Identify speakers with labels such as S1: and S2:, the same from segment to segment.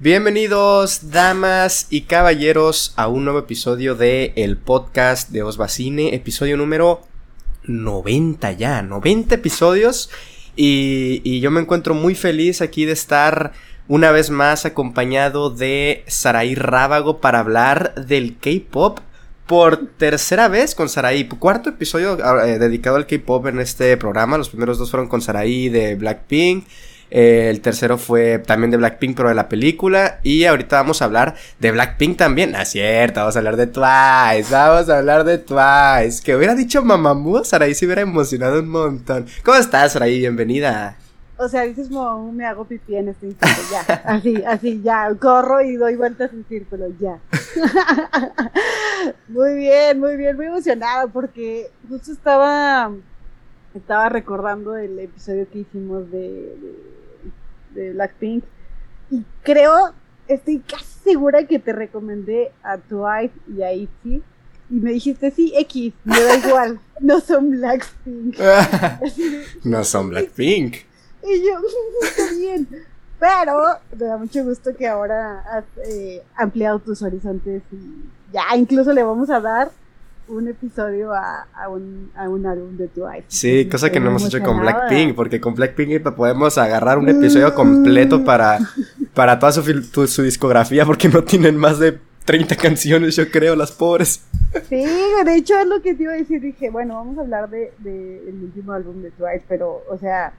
S1: Bienvenidos, damas y caballeros, a un nuevo episodio de el podcast de Osbacine, episodio número 90 ya, 90 episodios. Y, yo me encuentro muy feliz aquí de estar una vez más acompañado de Saraí Rábago para hablar del K-pop por tercera vez con Saraí. Cuarto episodio ah, eh, dedicado al K-pop en este programa. Los primeros dos fueron con Saraí de Blackpink. Eh, el tercero fue también de Blackpink, pero de la película. Y ahorita vamos a hablar de Blackpink también. Ah, vamos a hablar de Twice. Vamos a hablar de Twice. Que hubiera dicho Mamamoo, Saraí se hubiera emocionado un montón. ¿Cómo estás, Saraí? Bienvenida.
S2: O sea, dices como me hago pipí en este instante, ya. Así, así, ya. Corro y doy vueltas en círculo, ya. muy bien, muy bien, muy emocionada porque justo estaba, estaba recordando el episodio que hicimos de Blackpink. Y creo, estoy casi segura que te recomendé a Twice y a ITZY. Y me dijiste, sí, X, me da igual, no son Blackpink.
S1: no son Blackpink.
S2: Y yo, está bien. Pero me da mucho gusto que ahora has eh, ampliado tus horizontes y ya incluso le vamos a dar un episodio a, un, a un álbum de Twice.
S1: Sí, cosa que no hemos hecho con Blackpink, porque con Blackpink podemos agarrar un episodio completo para, para toda su, su discografía, porque no tienen más de 30 canciones, yo creo, las pobres.
S2: Sí, de hecho es lo que te iba a decir, dije, bueno, vamos a hablar de, de el último álbum de Twice, pero, o sea,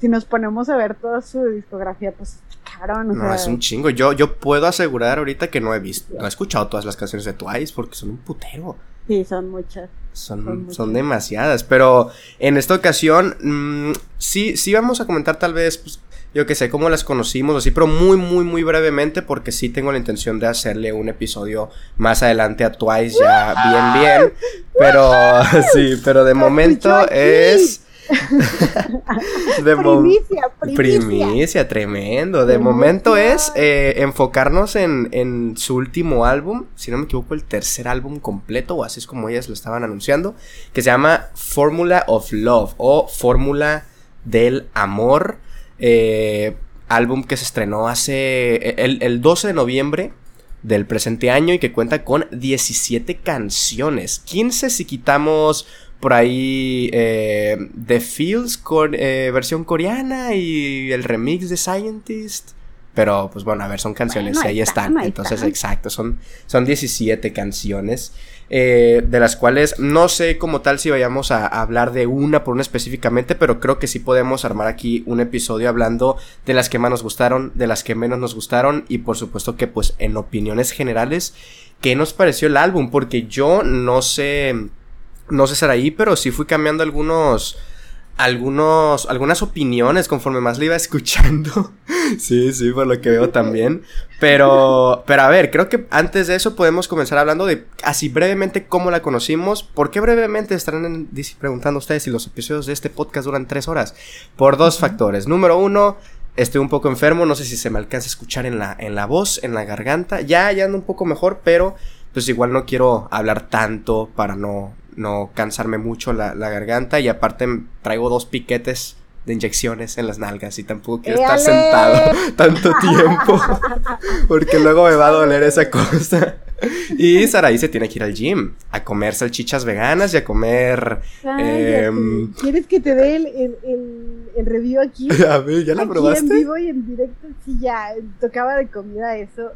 S2: si nos ponemos a ver toda su discografía, pues cabrón.
S1: no, es un chingo. Yo, yo puedo asegurar ahorita que no he visto, no he escuchado todas las canciones de Twice porque son un putero.
S2: Sí, son muchas.
S1: Son, son, demasiadas, pero en esta ocasión mm, sí, sí vamos a comentar tal vez, pues, yo que sé, cómo las conocimos, así, pero muy, muy, muy brevemente, porque sí tengo la intención de hacerle un episodio más adelante a Twice ya bien, bien, pero sí, pero de momento es
S2: de primicia,
S1: primicia, tremendo. De momento es eh, enfocarnos en, su último álbum, si no me equivoco, el tercer álbum completo, o así es como ellas lo estaban anunciando, que se llama Formula of Love o Fórmula del Amor. Eh, álbum que se estrenó hace el, el 12 de noviembre del presente año y que cuenta con 17 canciones. 15 si quitamos por ahí eh, The Fields, eh, versión coreana y el remix de Scientist. Pero, pues bueno, a ver, son canciones y ahí están. Entonces, exacto, son, son 17 canciones. Eh, de las cuales no sé como tal si vayamos a, hablar de una por una específicamente, pero creo que sí podemos armar aquí un episodio hablando de las que más nos gustaron, de las que menos nos gustaron y por supuesto que pues en opiniones generales, ¿qué nos pareció el álbum? Porque yo no sé no sé ahí, pero sí fui cambiando algunos, algunos, algunas opiniones conforme más le iba escuchando. sí, sí, por lo que veo también. Pero, pero a ver, creo que antes de eso podemos comenzar hablando de así brevemente cómo la conocimos. ¿Por qué brevemente estarán preguntando ustedes si los episodios de este podcast duran tres horas? Por dos factores. Número uno, estoy un poco enfermo, no sé si se me alcanza a escuchar en la, en la voz, en la garganta. Ya, ya ando un poco mejor, pero pues igual no quiero hablar tanto para no, no cansarme mucho la, garganta y aparte traigo dos piquetes de inyecciones en las nalgas y tampoco quiero estar sentado tanto tiempo porque luego me va a doler esa cosa. Y Saraí se tiene que ir al gym a comer salchichas veganas y a comer...
S2: Em, ¿Quieres que te dé el, el, review aquí?
S1: A ver, ¿ya la probaste?
S2: en vivo y en directo, sí, ya, tocaba de comida eso.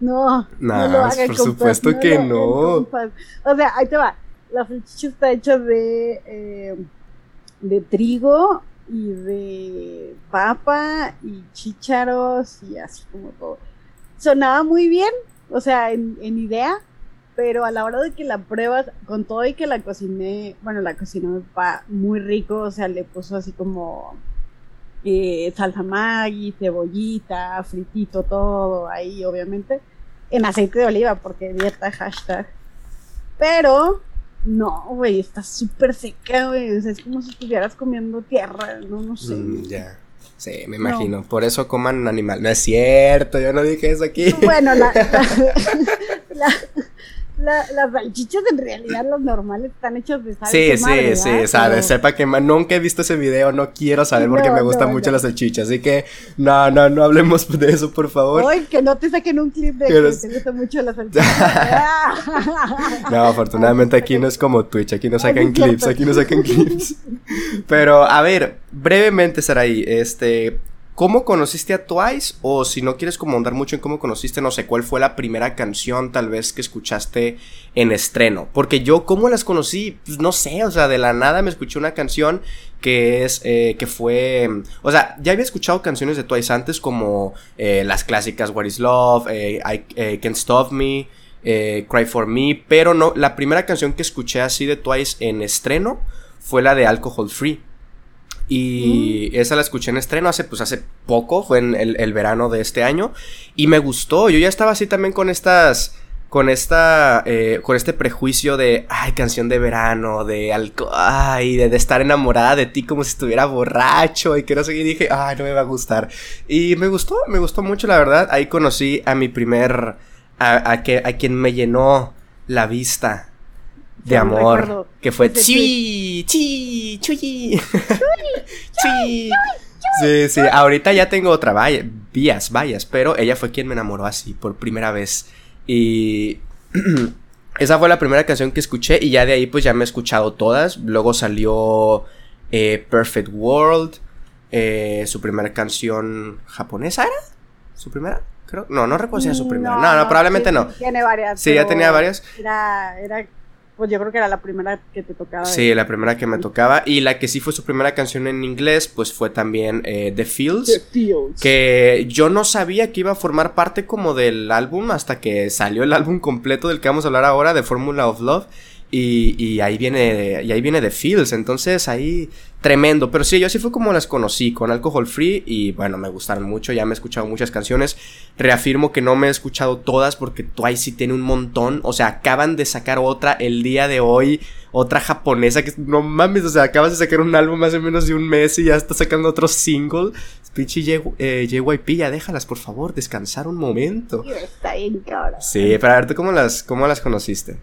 S2: no, no, lo hagan,
S1: por supuesto que no.
S2: O sea, ahí te va la salchicha está hecha de, eh, de trigo y de papa y chícharos y así como todo. Sonaba muy bien, o sea, en, idea, pero a la hora de que la pruebas, con todo y que la cociné, bueno, la cocinó mi papá muy rico, o sea, le puso así como eh, salsa maggi, cebollita, fritito, todo ahí, obviamente, en aceite de oliva, porque dieta hashtag. Pero no, güey, está súper seca, güey. O sea, es como si estuvieras comiendo tierra, no, no sé.
S1: Mm, ya. Sí, me imagino. Por eso coman animal. No es cierto, yo no dije eso aquí.
S2: Bueno, la, las salchichas en realidad, los normales, están hechos de sal.
S1: Sí, sí, sí, sabe, sepa que nunca he visto ese video, no quiero saber porque me gustan mucho las salchichas, así que no, no, no hablemos de eso, por favor.
S2: Ay, que no te saquen un clip de que te gustan mucho las salchichas.
S1: no, afortunadamente aquí no es como Twitch, aquí no sacan clips, aquí no sacan clips. Pero, a ver, brevemente, Saraí, este, ¿Cómo conociste a Twice? O si no quieres como andar mucho en cómo conociste, no sé, ¿cuál fue la primera canción tal vez que escuchaste en estreno? Porque yo, ¿cómo las conocí? Pues no sé, o sea, de la nada me escuché una canción que es, eh, que fue, o sea, ya había escuchado canciones de Twice antes como eh, las clásicas What is Love, eh, I Can't Stop Me, Cry For Me, pero no, la primera canción que escuché así de Twice en estreno fue la de Alcohol Free. Y mm. esa la escuché en estreno hace, pues hace poco, fue en el, verano de este año. Y me gustó. Yo ya estaba así también con estas. Con esta. Eh, con este prejuicio de. Ay, canción de verano. De alcohol. Ay, de, estar enamorada de ti como si estuviera borracho. Y que no sé qué. dije, ay, no me va a gustar. Y me gustó, me gustó mucho, la verdad. Ahí conocí a mi primer. A, a, que, a quien me llenó la vista de amor que fue chi, chi, chuy, chi. Sí, sí, ahorita ya tengo otra vaya, vías, vallas, pero ella fue quien me enamoró así por primera vez. Y esa fue la primera canción que escuché y ya de ahí pues ya me he escuchado todas. Luego salió eh, Perfect World, eh, su primera canción japonesa, ¿era? ¿Su primera? Creo. No, no recuerdo si era su primera. No, no, probablemente no.
S2: Tiene varias.
S1: Sí, ya tenía varias.
S2: Era, era pues yo creo que era la primera que te tocaba.
S1: Sí, la primera que me tocaba. Y la que sí fue su primera canción en inglés, pues fue también eh, The Fields. The Fields. Que yo no sabía que iba a formar parte como del álbum hasta que salió el álbum completo del que vamos a hablar ahora, de Formula of Love. Y, y, ahí viene y ahí viene The Fields, entonces ahí tremendo, pero sí, yo así fue como las conocí con Alcohol Free y bueno, me gustaron mucho, ya me he escuchado muchas canciones, reafirmo que no me he escuchado todas porque Twice sí tiene un montón, o sea, acaban de sacar otra el día de hoy, otra japonesa que no mames, o sea, acabas de sacar un álbum más o menos de un mes y ya está sacando otro single, Pichi eh, JYP, ya déjalas por favor, descansar un momento.
S2: Está bien, cabrón.
S1: Sí, pero a ver, cómo las, cómo las conociste?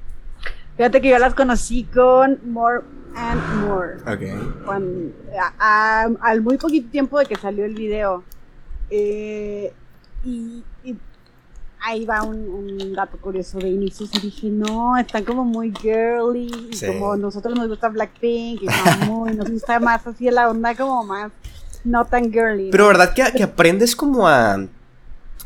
S2: Fíjate que yo las conocí con More and More.
S1: Ok.
S2: al muy poquito tiempo de que salió el video. Eh, y, ahí va un, dato curioso de inicios y dije, no, están como muy girly, como nosotros nos gusta Blackpink, y muy, nos gusta más así la onda como más no tan girly.
S1: Pero verdad que, que aprendes como a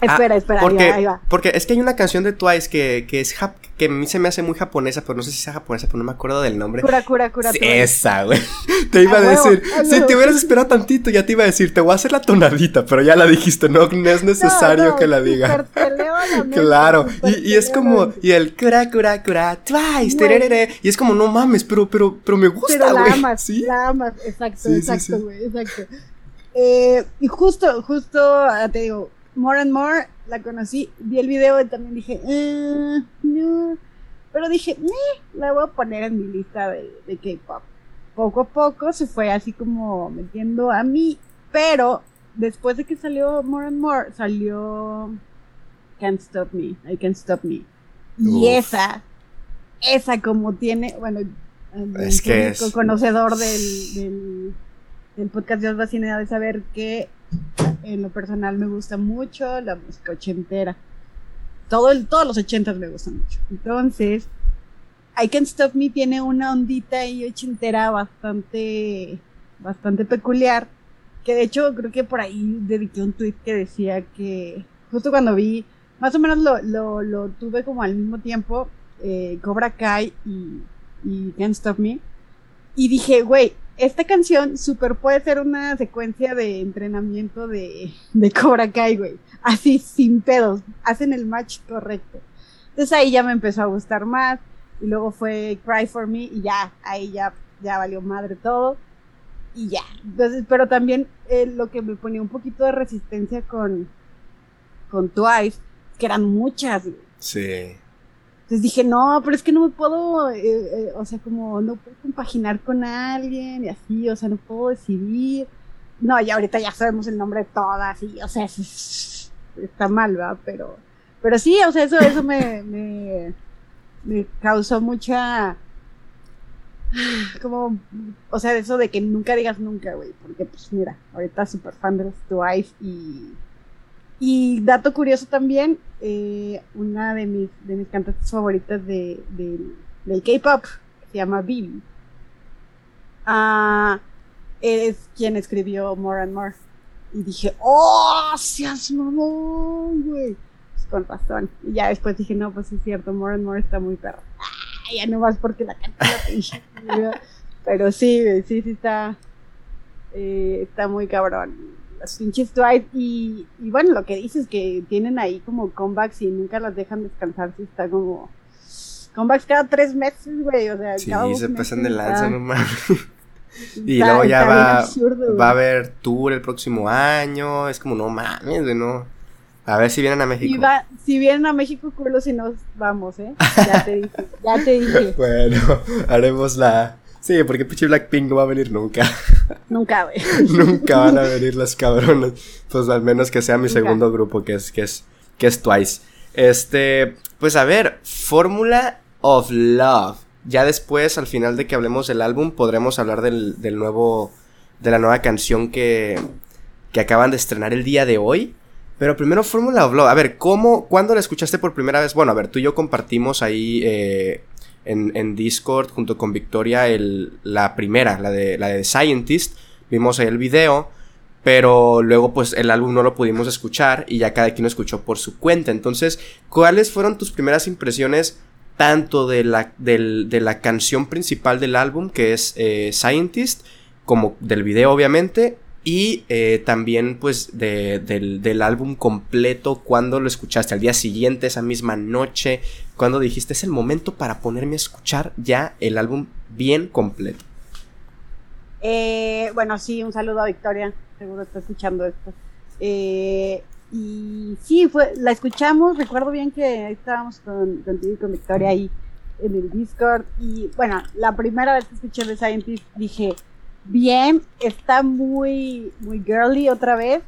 S2: Espera, ah, espera,
S1: porque,
S2: ahí va,
S1: Porque es que hay una canción de Twice que, que es que a mí se me hace muy japonesa, pero no sé si sea japonesa, pero no me acuerdo del nombre.
S2: Cura, cura, cura.
S1: esa, güey. Te iba a, decir, si te hubieras esperado tantito, ya te iba a decir, te voy a hacer la tonadita, pero ya la dijiste, no, es necesario que la diga. claro, y, y, es como, y el cura, cura, cura, Twice, tererere, y es como, no mames, pero, pero, pero me gusta, güey.
S2: La amas, ¿Sí? la amas, exacto, exacto, güey, exacto. Eh, y justo, justo, ah, te digo, More and More la conocí, vi el video y también dije, eh, no. Pero dije, la voy a poner en mi lista de, de K-pop. Poco a poco se fue así como metiendo a mí, pero después de que salió More and More, salió Can't Stop Me, I Can't Stop Me. Y esa, esa como tiene, bueno,
S1: es que es...
S2: conocedor del, del, del podcast Dios Vacina de saber que en lo personal me gusta mucho la música ochentera. Todos los ochentas me gustan mucho. Entonces, I Can't Stop Me tiene una ondita y ochentera bastante, bastante peculiar. Que de hecho creo que por ahí dediqué un tweet que decía que justo cuando vi, más o menos lo, lo, tuve como al mismo tiempo, eh, Cobra Kai y, y Can't Stop Me. Y dije, güey, esta canción super puede ser una secuencia de entrenamiento de, de Cobra Kai, güey. Así, sin pedos. Hacen el match correcto. Entonces ahí ya me empezó a gustar más. Y luego fue Cry for Me y ya, ahí ya, ya valió madre todo. Y ya. Entonces, pero también eh, lo que me ponía un poquito de resistencia con, con Twice, que eran muchas, güey.
S1: Sí.
S2: Entonces dije, no, pero es que no me puedo, eh, eh, o sea, como no puedo compaginar con alguien y así, o sea, no puedo decidir. No, y ahorita ya sabemos el nombre de todas y, o sea, está mal, ¿va? Pero, pero sí, o sea, eso, eso me, me, me causó mucha como, o sea, eso de que nunca digas nunca, güey, porque pues mira, ahorita súper fan de los Twice y, y dato curioso también, eh, una de mis, de mis cantantes favoritas de, del K-pop, se llama Bibi, ah, es quien escribió More and More. Y dije, ¡oh! ¡Seas mamón, güey! Pues con razón. Y ya después dije, no, pues es cierto, More and More está muy perro ya no más porque la cantidad Pero sí, sí, sí está. Eh, está muy cabrón. Los pinches Twice. Y, y bueno, lo que dices que tienen ahí como comebacks y nunca las dejan descansar. Sí, está como. Comebacks cada tres meses, güey. O sea,
S1: sí, se pasan de lanza, no mames. Y luego ya va, va a haber tour el próximo año. Es como, no mames, güey, no. A ver si vienen a México.
S2: si vienen a México, culo, si nos vamos, ¿eh? Ya te dije, ya te dije.
S1: bueno, haremos la... Sí, porque pinche Blackpink no va a venir nunca.
S2: Nunca, güey.
S1: nunca van a venir las cabronas. Pues al menos que sea mi segundo grupo, que es, que es, que es Twice. Este, pues a ver, Fórmula of Love. Ya después, al final de que hablemos del álbum, podremos hablar del, del nuevo, de la nueva canción que, que acaban de estrenar el día de hoy. Pero primero Fórmula of Love. A ver, ¿cómo, cuándo la escuchaste por primera vez? Bueno, a ver, tú y yo compartimos ahí eh, en, Discord junto con Victoria el, la primera, la de, la de Scientist. Vimos ahí el video, pero luego pues el álbum no lo pudimos escuchar y ya cada quien lo escuchó por su cuenta. Entonces, ¿cuáles fueron tus primeras impresiones tanto de la, de la canción principal del álbum, que es eh, Scientist, como del video obviamente, y eh, también pues del, álbum completo, cuando lo escuchaste, al día siguiente, esa misma noche, cuando dijiste es el momento para ponerme a escuchar ya el álbum bien completo.
S2: Eh, bueno, sí, un saludo a Victoria, seguro está escuchando esto. Eh, y sí, fue, la escuchamos, recuerdo bien que estábamos con, contigo y con Victoria ahí en el Discord. Y bueno, la primera vez que escuché The Scientist dije, bien, está muy, muy girly otra vez.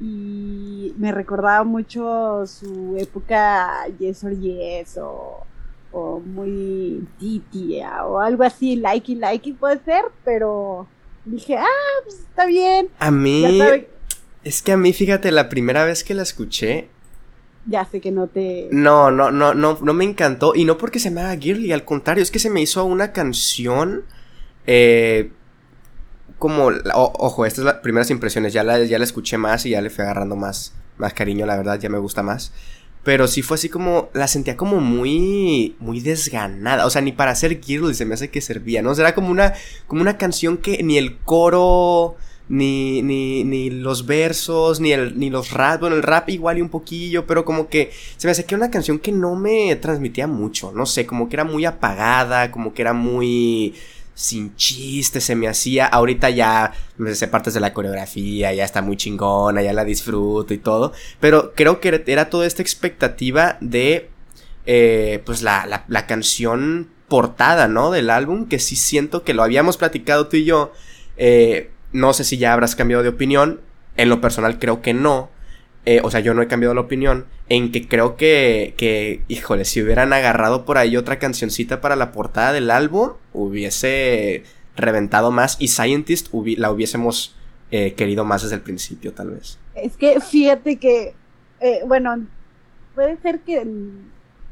S2: Y me recordaba mucho su época Yes or Yes o, o muy titia o algo así, likey likey puede ser, pero dije, ah, pues está bien.
S1: A mí, es que a mí, fíjate, la primera vez que la escuché,
S2: ya sé que no te.
S1: No, no, no, no, no me encantó. Y no porque se me haga girly, al contrario, es que se me hizo una canción. Eh, como, ojo, estas son las primeras impresiones, ya la, ya la escuché más y ya le fui agarrando más, más cariño, la verdad, ya me gusta más. Pero sí fue así como, la sentía como muy, muy desganada, o sea, ni para hacer girl se me hace que servía, ¿no? O sea, era como una, como una canción que ni el coro, ni, ni, ni los versos, ni, el, ni los rap, bueno, el rap igual y un poquillo, pero como que se me hace que era una canción que no me transmitía mucho, no sé, como que era muy apagada, como que era muy sin chiste se me hacía. Ahorita ya me sé partes de la coreografía, ya está muy chingona, ya la disfruto y todo. Pero creo que era toda esta expectativa de, eh, pues, la, la, canción portada, ¿no? Del álbum, que sí siento que lo habíamos platicado tú y yo. Eh, no sé si ya habrás cambiado de opinión. En lo personal creo que no. Eh, o sea, yo no he cambiado la opinión en que creo que, que, híjole, si hubieran agarrado por ahí otra cancioncita para la portada del álbum, hubiese reventado más y Scientist la hubiésemos eh, querido más desde el principio, tal vez.
S2: Es que fíjate que, eh, bueno, puede ser que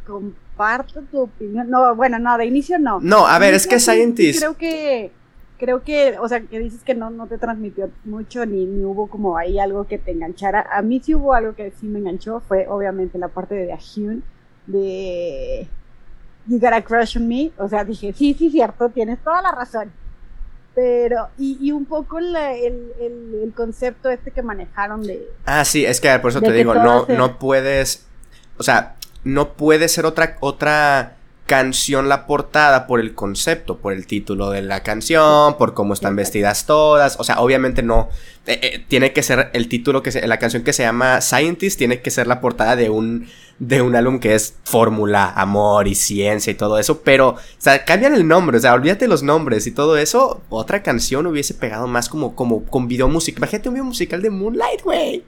S2: comparto tu opinión. No, bueno, no, de inicio no.
S1: No, a ver, es que Scientist.
S2: Creo que creo que, o sea, que dices que no, no te transmitió mucho ni, ni hubo como ahí algo que te enganchara. A mí sí hubo algo que sí me enganchó, fue obviamente la parte de Ahyun, de You Gotta Crush on Me. O sea, dije, sí, sí, cierto, tienes toda la razón. Pero, y, y un poco el, el, el, concepto este que manejaron de...
S1: Ah, sí, es que por eso te digo, no, no puedes, o sea, no puede ser otra, otra canción la portada por el concepto, por el título de la canción, por cómo están vestidas todas. O sea, obviamente no. Eh, eh, tiene que ser el título que se, la canción que se llama Scientist tiene que ser la portada de un de un álbum que es fórmula, amor y ciencia y todo eso, pero o sea, cambian el nombre, o sea, olvídate los nombres y todo eso, otra canción hubiese pegado más como como con video musical. Imagínate un video musical de Moonlight, güey.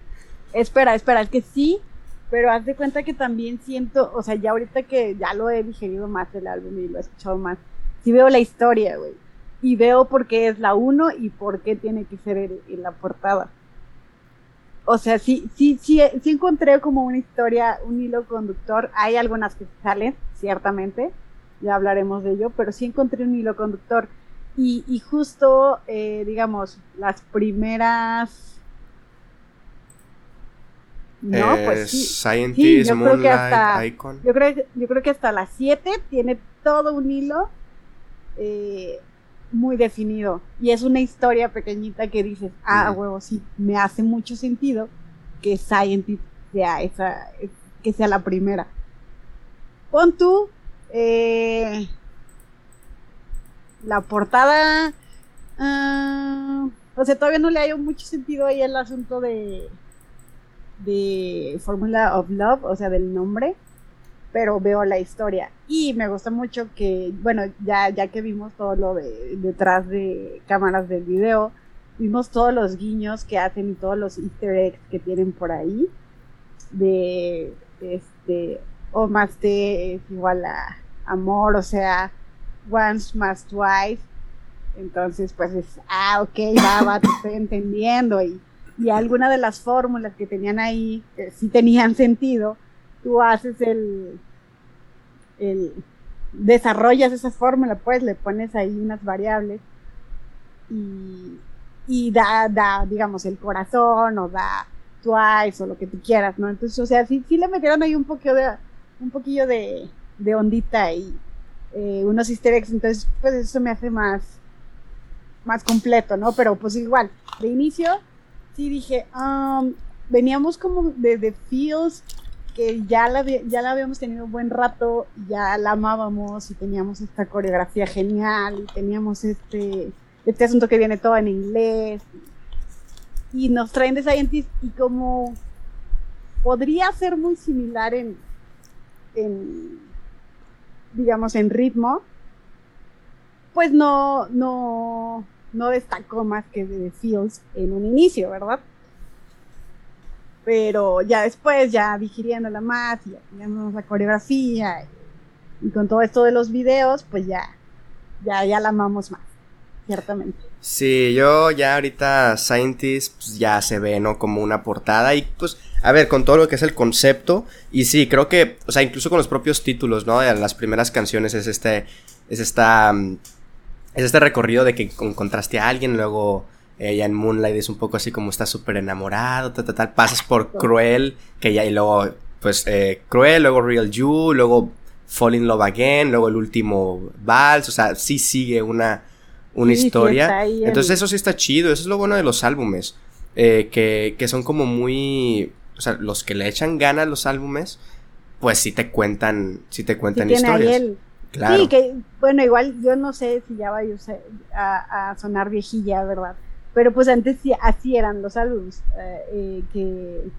S2: Espera, espera, es que sí Pero haz de cuenta que también siento, o sea, ya ahorita que ya lo he digerido más el álbum y lo he escuchado más, sí veo la historia, güey. Y veo por qué es la uno y por qué tiene que ser en la portada. O sea, sí, sí, sí, sí encontré como una historia, un hilo conductor. Hay algunas que salen, ciertamente, ya hablaremos de ello, pero sí encontré un hilo conductor. Y, y justo, eh, digamos, las primeras
S1: no, pues sí. Scientist,
S2: yo creo que hasta, Yo creo, yo creo que hasta las 7 tiene todo un hilo eh, muy definido. Y es una historia pequeñita que dices, ah, huevo, sí, me hace mucho sentido que Scientist sea esa, que sea la primera. Pon tú eh, la portada. Ah, o sea, todavía no le hay mucho sentido ahí el asunto de de Formula of Love, o sea, del nombre, pero veo la historia. Y me gusta mucho que, bueno, ya, ya que vimos todo lo de detrás de cámaras del video, vimos todos los guiños que hacen y todos los easter eggs que tienen por ahí. De este, o más de es igual a amor, o sea, once más twice. Entonces, pues es, ah, ok, va, va, te estoy entendiendo. Y y alguna de las fórmulas que tenían ahí que sí tenían sentido, tú haces el, el desarrollas esa fórmula, pues le pones ahí unas variables y, y da, da, digamos, el corazón o da twice o lo que tú quieras, ¿no? Entonces, o sea, sí, sí le metieron ahí un poquillo de, un poquillo de, de ondita y eh, unos easter eggs, entonces, pues eso me hace más, más completo, ¿no? Pero pues igual, de inicio sí dije, veníamos como de, de Feels, que ya la, ya la habíamos tenido un buen rato, ya la amábamos y teníamos esta coreografía genial y teníamos este, este asunto que viene todo en inglés. Y nos traen de Scientist y como podría ser muy similar en, en digamos, en ritmo, pues no, no, no destacó más que de Fields en un inicio, ¿verdad? Pero ya después, ya digiriéndola más, y ya la coreografía y, con todo esto de los videos, pues ya, ya, ya la amamos más, ciertamente.
S1: Sí, yo ya ahorita Scientist pues, ya se ve, ¿no? Como una portada y pues, a ver, con todo lo que es el concepto y sí, creo que, o sea, incluso con los propios títulos, ¿no? De las primeras canciones es este, es esta... Mm, es este recorrido de que encontraste a alguien, luego ella en Moonlight es un poco así como está súper enamorado, tal, tal, tal, pasas por Cruel, que ya, y luego, pues, eh, Cruel, luego Real You, luego Fall in Love Again, luego el último Vals, o sea, sí sigue una, una historia. Entonces eso sí está chido, eso es lo bueno de los álbumes, eh, que, que son como muy, o sea, los que le echan ganas los álbumes, pues sí te cuentan, sí te cuentan historias.
S2: Sí, que bueno, igual yo no sé si ya va a, a, sonar viejilla, ¿verdad? Pero pues antes sí, así eran los álbumes, eh, eh, que,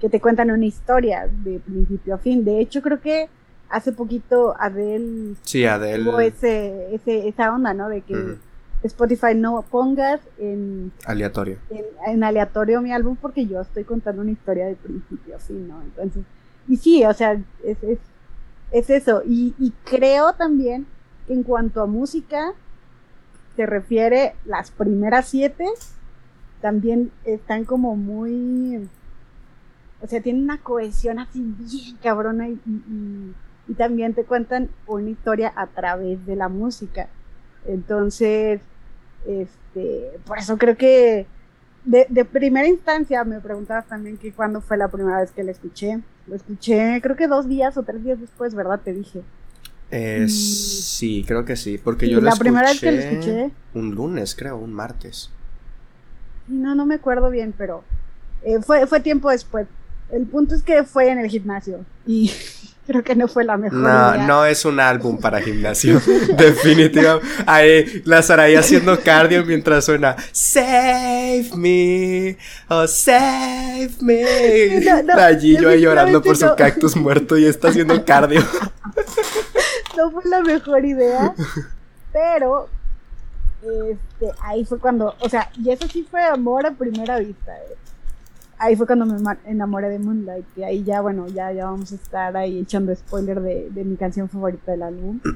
S2: que, te cuentan una historia de principio a fin. De hecho, creo que hace poquito Adele,
S1: sí, Adele.
S2: tuvo ese, ese, esa onda, ¿no? De que Spotify no pongas en
S1: aleatorio.
S2: En, aleatorio mi álbum porque yo estoy contando una historia de principio a fin, ¿no? Entonces, y sí, o sea, es, es es eso. Y, creo también que en cuanto a música se refiere, las primeras siete también están como muy, o sea, tienen una cohesión así bien cabrona y, y, también te cuentan una historia a través de la música. Entonces, este, por eso creo que de, de primera instancia me preguntabas también que cuándo fue la primera vez que la escuché. Lo escuché, creo que dos días o tres días después, ¿verdad? Te dije.
S1: Eh, Sí, creo que sí, porque yo
S2: la primera vez que lo escuché.
S1: Un lunes, creo, un martes.
S2: No, no me acuerdo bien, pero eh, fue, fue tiempo después. El punto es que fue en el gimnasio y creo que no fue la mejor.
S1: No, no es un álbum para gimnasio. Definitivamente. Ahí la Sarai haciendo cardio mientras suena Save me, oh save me. Allí yo ahí llorando por su cactus muerto y está haciendo cardio.
S2: No fue la mejor idea, pero este, ahí fue cuando, o sea, y eso sí fue amor a primera vista. Eh. Ahí fue cuando me enamoré de Moonlight, y ahí ya, bueno, ya, ya vamos a estar ahí echando spoiler de, de mi canción favorita del álbum.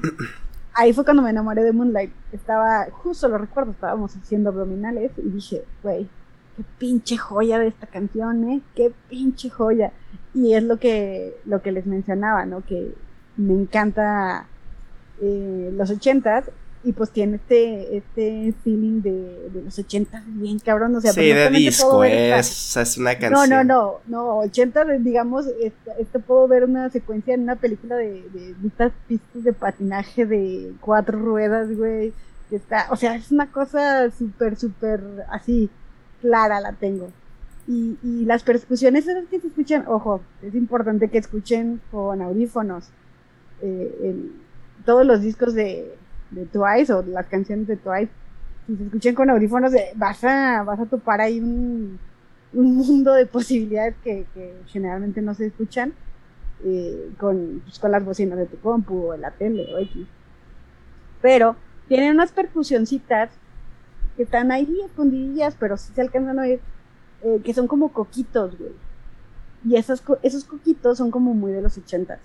S2: Ahí fue cuando me enamoré de Moonlight. Estaba, justo lo recuerdo, estábamos haciendo abdominales y dije, güey, qué pinche joya de esta canción, ¿eh? Qué pinche joya. Y es lo que, lo que les mencionaba, ¿no? Que me encanta eh, los ochentas y pues tiene este, este feeling de, de los ochentas bien cabrón, o sea,
S1: sí, de disco, es, es una canción.
S2: No, no, no, no, ochentas, digamos, este, puedo ver una secuencia en una película de, de, estas pistas de patinaje de cuatro ruedas, güey, que está, o sea, es una cosa súper, súper así, clara la tengo. Y, y las percusiones esas que se escuchan, ojo, es importante que escuchen con audífonos. Eh, todos los discos de, de Twice o las canciones de Twice, si se escuchan con audífonos, vas, a, vas a topar ahí un, un mundo de posibilidades que, que generalmente no se escuchan eh, con, pues, con las bocinas de tu compu o la tele o X. Pero tienen unas percusioncitas que están ahí escondidillas, pero sí se alcanzan a oír, eh, que son como coquitos, güey. Y esos, esos coquitos son como muy de los ochentas.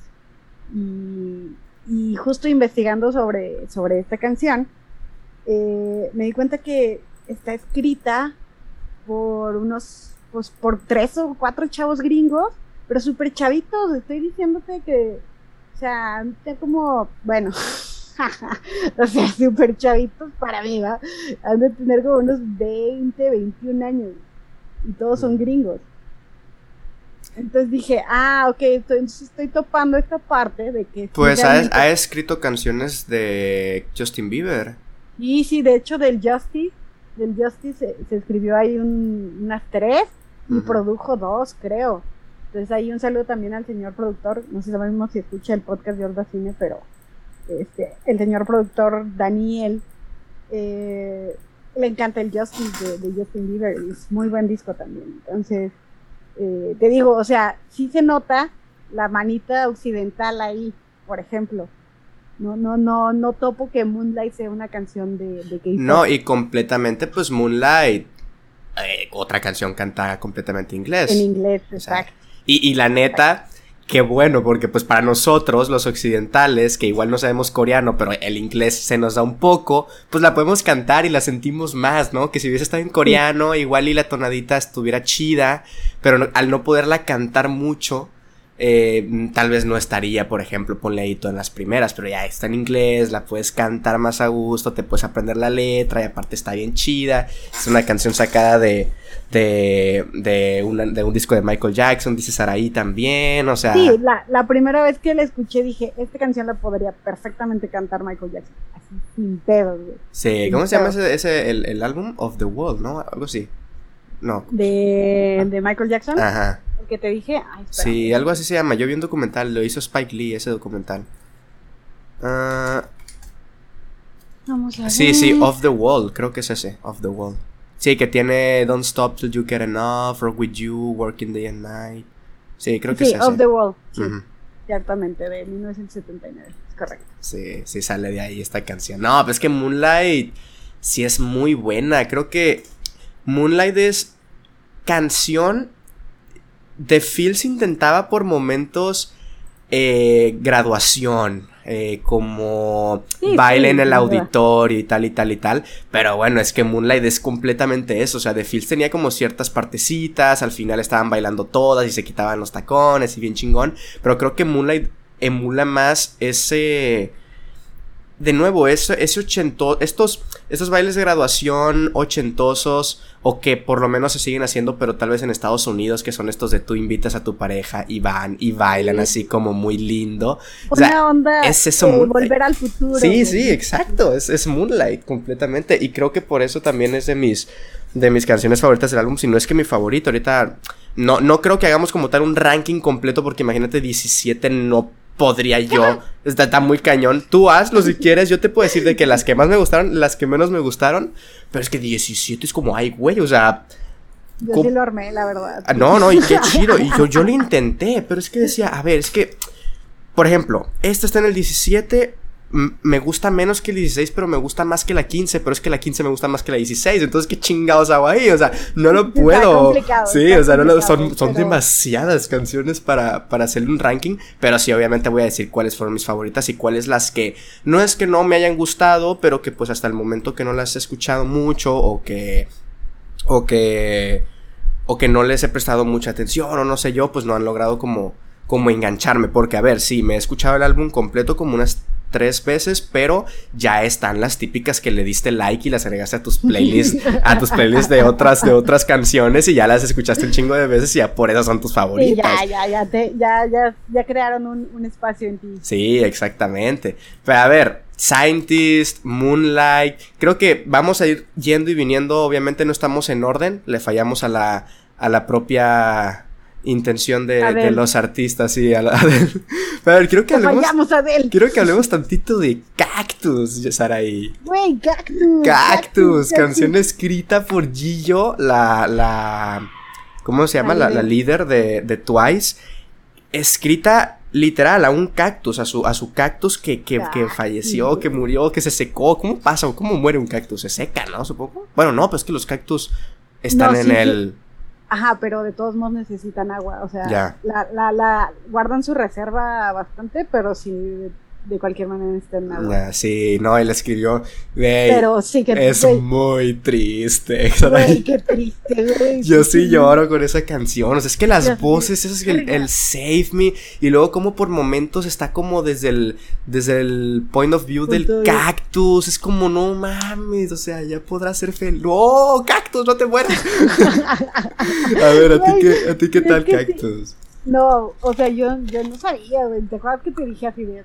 S2: Y, y justo investigando sobre, sobre esta canción, eh, me di cuenta que está escrita por unos, pues por tres o cuatro chavos gringos, pero súper chavitos. Estoy diciéndote que, o sea, como, bueno, o sea, súper chavitos para mí, ¿va? Han de tener como unos 20, 21 años. Y todos son gringos. Entonces dije, ah, ok, entonces estoy topando esta parte de que...
S1: Pues ha, escrito canciones de Justin Bieber.
S2: Y sí, de hecho del Justice, del Justice se, escribió ahí unas tres y produjo dos, creo. Entonces ahí un saludo también al señor productor, no sé sabemos si escucha el podcast de Orda Cine, pero este, el señor productor Daniel eh, le encanta el Justice de, de Justin Bieber es muy buen disco también. Entonces eh, te digo, o sea, sí se nota la manita occidental ahí, por ejemplo. No, no, no, no topo que Moonlight sea una canción de, de
S1: No, y completamente, pues Moonlight, eh, otra canción cantada completamente en inglés.
S2: En inglés, exacto.
S1: y, y la neta, Qué bueno, porque pues para nosotros, los occidentales, que igual no sabemos coreano, pero el inglés se nos da un poco, pues la podemos cantar y la sentimos más, ¿no? Que si hubiese estado en coreano, igual y la tonadita estuviera chida, pero al no poderla cantar mucho, eh, tal vez no estaría, por ejemplo, ponle ahí en las primeras, pero ya está en inglés, la puedes cantar más a gusto, te puedes aprender la letra y aparte está bien chida. Es una canción sacada de, de, de, un disco de Michael Jackson, dice Saraí también, o sea...
S2: Sí, la, primera vez que la escuché dije, esta canción la podría perfectamente cantar Michael Jackson, así sin pedo,
S1: Sí, ¿cómo se llama ese, el, el álbum? Of the World, ¿no? Algo así. No.
S2: De, de Michael Jackson.
S1: Ajá
S2: que te dije.
S1: sí, algo así se llama. Yo vi un documental, lo hizo Spike Lee, ese documental. Uh,
S2: Vamos a ver.
S1: Sí, sí, Off the Wall, creo que es ese, Off the Wall. Sí, que tiene Don't Stop Till You Get Enough, Rock With You, Working Day and Night. Sí, creo que
S2: sí,
S1: es ese.
S2: Off the Wall, sí, ciertamente, de 1979, es correcto.
S1: Sí, sí sale de ahí esta canción. No, pero es que Moonlight sí es muy buena. Creo que Moonlight es canción The Fields intentaba por momentos eh, graduación, eh, como baile en el auditorio y tal y tal y tal. Pero bueno, es que Moonlight es completamente eso. O sea, The Fields tenía como ciertas partecitas, al final estaban bailando todas y se quitaban los tacones y bien chingón. Pero creo que Moonlight emula más ese de nuevo, ese, ese ochento, estos, estos bailes de graduación ochentosos, o que por lo menos se siguen haciendo, pero tal vez en Estados Unidos, que son estos de tú invitas a tu pareja y van y bailan así como muy lindo.
S2: Una onda
S1: es eso,
S2: volver al futuro.
S1: Sí, sí, exacto, es, es Moonlight completamente. Y creo que por eso también es de mis, de mis canciones favoritas del álbum, si no es que mi favorito. Ahorita no, no creo que hagamos como tal un ranking completo, porque imagínate 17 no podría yo. Está, está, muy cañón. Tú hazlo si quieres. Yo te puedo decir de que las que más me gustaron, las que menos me gustaron. Pero es que 17 es como, ay, güey, o sea.
S2: Yo sí lo armé, la verdad.
S1: Ah, no, no, y qué chido. Y yo, yo lo intenté, pero es que decía, a ver, es que. Por ejemplo, esta está en el 17 me gusta menos que el 16, pero me gusta más que la 15, pero es que la 15 me gusta más que la 16, entonces qué chingados hago ahí, o sea, no lo puedo. Sí, o sea, no son, son demasiadas canciones para, para hacer un ranking, pero sí, obviamente voy a decir cuáles fueron mis favoritas y cuáles las que no es que no me hayan gustado, pero que pues hasta el momento que no las he escuchado mucho o que o que o que no les he prestado mucha atención o no sé yo, pues no han logrado como como engancharme, porque a ver, sí, me he escuchado el álbum completo como unas tres veces, pero ya están las típicas que le diste like y las agregaste a tus playlists, a tus playlists de otras, de otras canciones y ya las escuchaste un chingo de veces y ya por eso son tus favoritas.
S2: Sí, ya, ya, ya, ya, ya, ya crearon un, un espacio en ti.
S1: Sí, exactamente. Pero a ver, Scientist, Moonlight, creo que vamos a ir yendo y viniendo, obviamente no estamos en orden, le fallamos a la, a la propia intención de, los artistas y a, la, Pero quiero que hablemos. Quiero que hablemos tantito de Cactus, Saraí.
S2: Güey, Cactus,
S1: Cactus. canción escrita por Gillo, la. la ¿Cómo se llama? La, líder de, de, Twice. Escrita literal a un cactus, a su, a su cactus que, que, que falleció, que murió, que se secó. ¿Cómo pasa? ¿Cómo muere un cactus? Se seca, ¿no? Supongo. Bueno, no, pues que los cactus están en el.
S2: Ajá, pero de todos modos necesitan agua. O sea, la, la, la, guardan su reserva bastante, pero si de cualquier manera necesitan nada.
S1: sí, no, él escribió.
S2: pero sí que
S1: Es muy triste.
S2: Güey, qué triste, güey.
S1: Yo sí lloro con esa canción. O sea, es que las voces, eso es el, el, Save Me. Y luego, como por momentos está como desde el, desde el point of view del cactus. Es como, no mames. O sea, ya podrá ser feliz. ¡No! ¡Cactus! ¡No te mueras! a ver, ¿a ti qué, a ti qué tal, cactus?
S2: No, o sea, yo, yo no sabía, güey. ¿Te acuerdas que te dije así de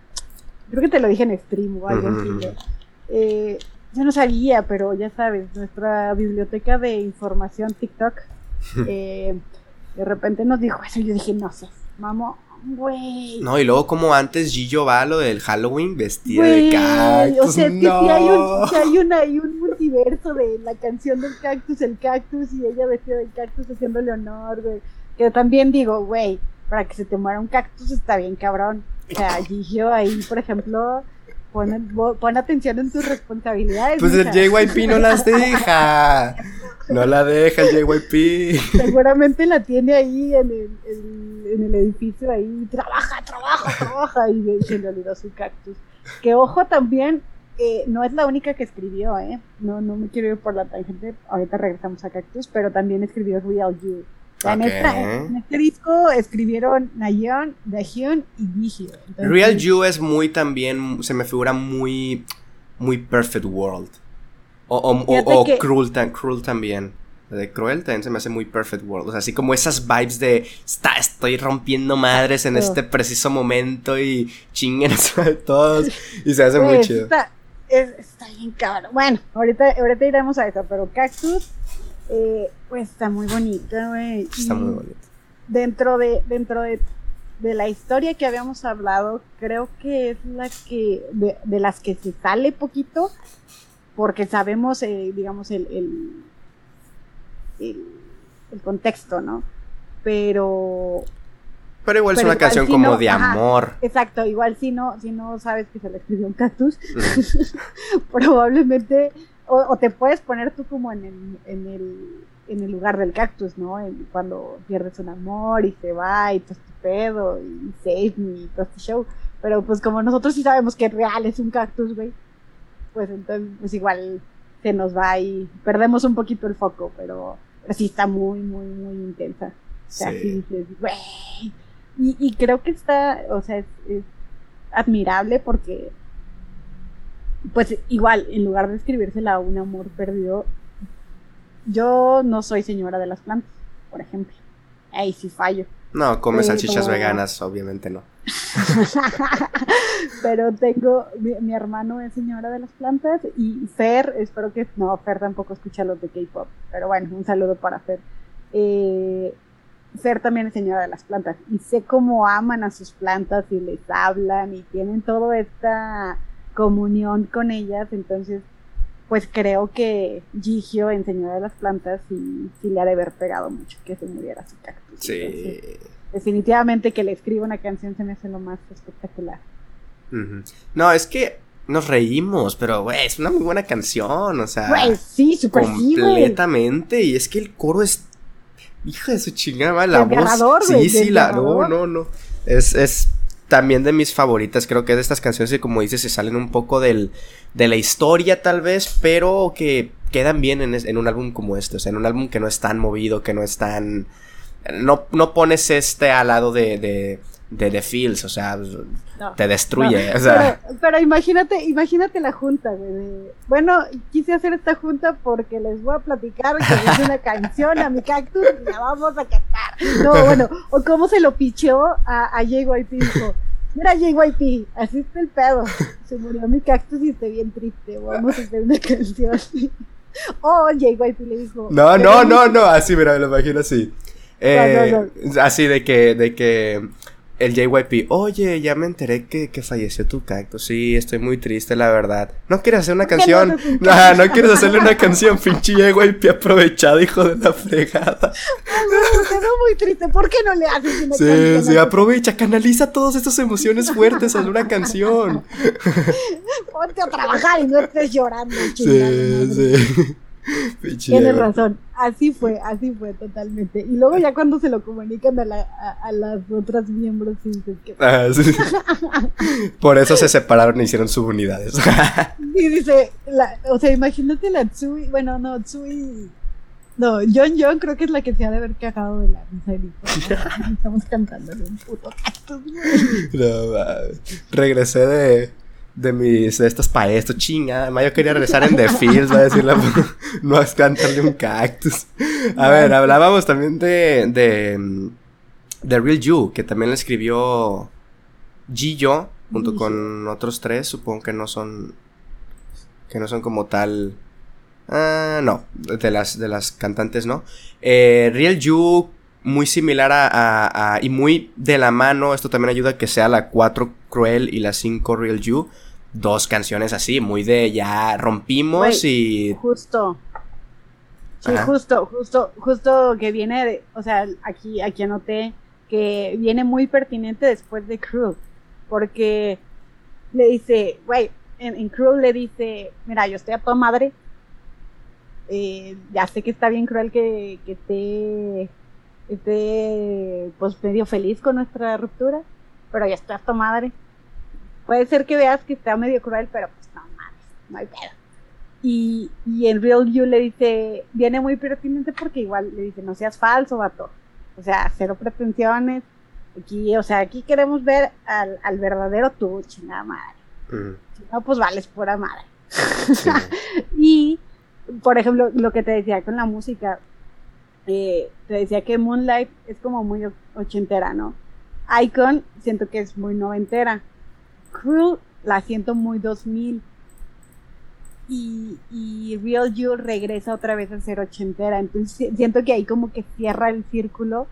S2: creo que te lo dije en stream o algo así. Eh, yo no sabía, pero ya sabes, nuestra biblioteca de información TikTok, eh, de repente nos dijo eso y yo dije, no sé, vamos, güey.
S1: No, y luego como antes Gillo va a lo del Halloween vestida de cactus.
S2: O sea, que si hay, un, si hay, una, hay un multiverso de la canción del cactus, el cactus y ella vestida de cactus haciéndole honor, güey. Que también digo, güey, para que se te muera un cactus está bien cabrón. O sea, Gigio ahí, por ejemplo, pon, atención en tus responsabilidades.
S1: Pues el JYP no las deja. No la deja el JYP.
S2: Seguramente la tiene ahí en el, en, el edificio, ahí, trabaja, trabaja, trabaja, y se le olvidó su cactus. Que ojo también, eh, no es la única que escribió, ¿eh? No, no me quiero ir por la tangente, ahorita regresamos a Cactus, pero también escribió Real You. En, este disco escribieron Nayeon, Dahyun y Gihyo.
S1: Real You es muy también, se me figura muy, muy Perfect World. O, o, cruel, cruel también. De Cruel también se me hace muy Perfect World. O sea, así como esas vibes de está, estoy rompiendo madres en este preciso momento y chinguen a todos. Y se hace muy pues, chido.
S2: Está, está bien cabrón. Bueno, ahorita, ahorita iremos a eso, pero Cactus eh, pues está muy bonita, güey.
S1: Está muy bonita.
S2: Dentro de, dentro de, la historia que habíamos hablado, creo que es la que, de, las que se sale poquito, porque sabemos, eh, digamos, el, el, el, contexto, ¿no? Pero
S1: pero igual es una canción como de amor.
S2: exacto, igual si no, si no sabes que se le escribió un cactus, probablemente o, te puedes poner tú como en el, en el, en el lugar del cactus, ¿no? cuando pierdes un amor y se va y todo este pedo y save me y todo este show. Pero pues como nosotros sí sabemos que real es un cactus, güey, pues entonces pues igual se nos va y perdemos un poquito el foco, pero, sí está muy, muy, muy intensa. O sea, sí. dices, güey. Y, y creo que está, o sea, es admirable porque pues igual, en lugar de escribírsela a un amor perdido, yo no soy señora de las plantas, por ejemplo. Ahí sí fallo.
S1: No, come salchichas veganas, obviamente no.
S2: Pero tengo, mi, hermano es señora de las plantas y Fer, espero que, no, Fer tampoco escucha los de K-Pop, pero bueno, un saludo para Fer. Eh, Fer también es señora de las plantas y sé cómo aman a sus plantas y les hablan y tienen toda esta comunión con ellas, entonces pues creo que Gigio en Señora de las Plantas sí, sí, le ha de haber pegado mucho que se muriera su cactus.
S1: Sí.
S2: definitivamente que le escriba una canción se me hace lo más espectacular.
S1: No, es que nos reímos, pero, güey, es una muy buena canción, o sea.
S2: Güey, sí, güey.
S1: Completamente, y es que el coro es. Hija de su chingada, la voz. Sí, sí, la. No, no, no. Es, es también de mis favoritas. Creo que es de estas canciones que, como dices, se salen un poco del, de la historia, tal vez, pero que quedan bien en, en un álbum como este. O sea, en un álbum que no es tan movido, que no es tan. No, no pones este al lado de, de, de The Feels, o sea,
S2: No.
S1: te destruye.
S2: No,
S1: o sea.
S2: pero, pero imagínate, imagínate la junta, güey. Bueno, quise hacer esta junta porque les voy a platicar que es una canción a mi cactus y la vamos a cantar. No, bueno, o cómo se lo picheó a, a JYP. Dijo, mira JYP, así está el pedo. Se murió mi cactus y estoy bien triste. Vamos a hacer una canción. O JYP le dijo.
S1: No, no,
S2: "Queremos
S1: no, no, así, mira, me lo imagino así. Eh,
S2: No,
S1: Así de que, de que el JYP, oye, ya me enteré que, que falleció tu cactus. Sí, estoy muy triste, la verdad. ¿No quieres hacer una
S2: ¿Por qué no
S1: canción? No,
S2: cactus?
S1: no quieres hacerle una canción, pinche JYP aprovechado, hijo de la fregada.
S2: Me quedo muy triste. ¿Por qué no le haces una
S1: Sí,
S2: canción?
S1: sí,
S2: a-
S1: aprovecha, canaliza todas estas emociones fuertes en una canción.
S2: Ponte a trabajar y no estés llorando.
S1: Sí,
S2: madre.
S1: sí.
S2: Tienes razón, así fue, así fue totalmente. Y luego ya cuando se lo comunican a, la, a, a las otras miembros, sí dices que...
S1: Ah, sí. Por eso se separaron y hicieron subunidades.
S2: Y dice, la, o sea, imagínate la Tsui, bueno, no, Tsui... No, John John creo que es la que se ha de haber cagado de la risa y dijo, "No, estamos cantando un puto güey".
S1: No. Regresé de, de mis de estos pa' esto, chinga. además Yo quería regresar en The Fields, va a decir la no es cantarle un cactus. A ver, hablábamos también de, de, de Real You, que también le escribió Gillo, junto con otros tres, supongo que no son, que no son como tal. Ah, no, de las, de las cantantes no. Eh, Real You, muy similar a, a- a- y muy de la mano. Esto también ayuda a que sea la 4 Cruel y la 5 Real You. Dos canciones así, muy de ya rompimos y.
S2: Justo. Sí,
S1: Ajá.
S2: justo, justo, justo que viene de, o sea, aquí, aquí anoté que viene muy pertinente después de Cruel, porque le dice, güey, en, en Cruel le dice, mira, yo estoy a toda madre, eh, ya sé que está bien cruel que, que esté, esté, pues medio feliz con nuestra ruptura, pero ya estoy a toda madre. Puede ser que veas que está medio cruel, pero pues no mames, no hay pedo. Y, y en Real You le dice, viene muy pertinente porque igual le dice, no seas falso, vato. O sea, cero pretensiones. Aquí, o sea, aquí queremos ver al, al verdadero tú, chingada madre.
S1: Mm,
S2: Si no, pues vales pura madre.
S1: sí.
S2: Y, por ejemplo, lo que te decía con la música, eh, te decía que Moonlight es como muy ochentera, ¿no? Icon siento que es muy noventera. Cruel la siento muy 2000. Y, Real You regresa otra vez a ser ochentera. Entonces si- siento que ahí como que cierra el círculo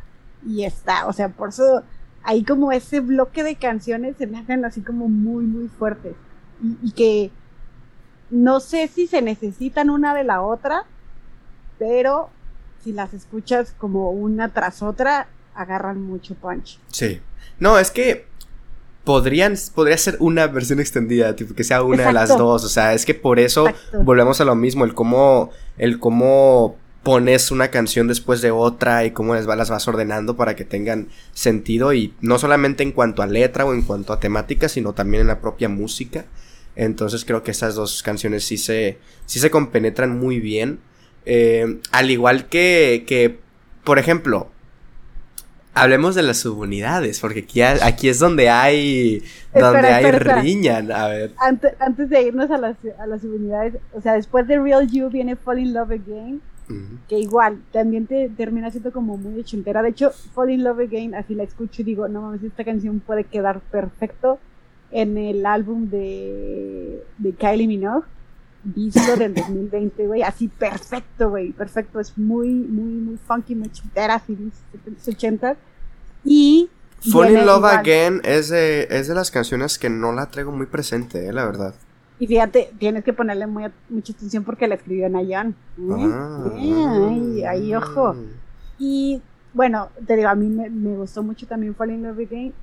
S2: y está. O sea, por eso ahí como ese bloque de canciones se me hacen así como muy, muy fuertes. Y que no sé si se necesitan una de la otra, pero si las escuchas como una tras otra, agarran mucho punch.
S1: Sí. No, es que podrían, podría ser una versión extendida, tipo que sea una de las dos. O sea, es que por eso
S2: Exacto.
S1: volvemos a lo mismo, el cómo, el cómo pones una canción después de otra y cómo les va, las vas ordenando para que tengan sentido y no solamente en cuanto a letra o en cuanto a temática, sino también en la propia música. Entonces creo que estas dos canciones sí se, sí se compenetran muy bien. Eh, al igual que, que, por ejemplo, hablemos de las subunidades, porque aquí, aquí es donde hay, donde
S2: Espera,
S1: hay
S2: espera, espera.
S1: riña. A ver.
S2: Antes, antes de irnos a las, a las unidades, o sea, después de Real You viene Fall in Love Again, que igual también te termina siendo como muy ochentera. De hecho, Fall in Love Again, así la escucho y digo, no mames, esta canción puede quedar perfecto en el álbum de, de Kylie Minogue, disco del 2020, güey, así perfecto, güey, perfecto, es muy, muy, muy funky, muy ochentera, así, 70s, 80s. Y
S1: Fall in Love
S2: igual-
S1: Again es de, es de las canciones que no la traigo muy presente, eh, la verdad.
S2: Y fíjate, tienes que ponerle muy, mucha atención porque la escribió Nayan. ¿eh?
S1: Ah.
S2: Eh, ahí, ahí, ojo. Y bueno, te digo, a mí me, me gustó mucho también Fall in Love Again,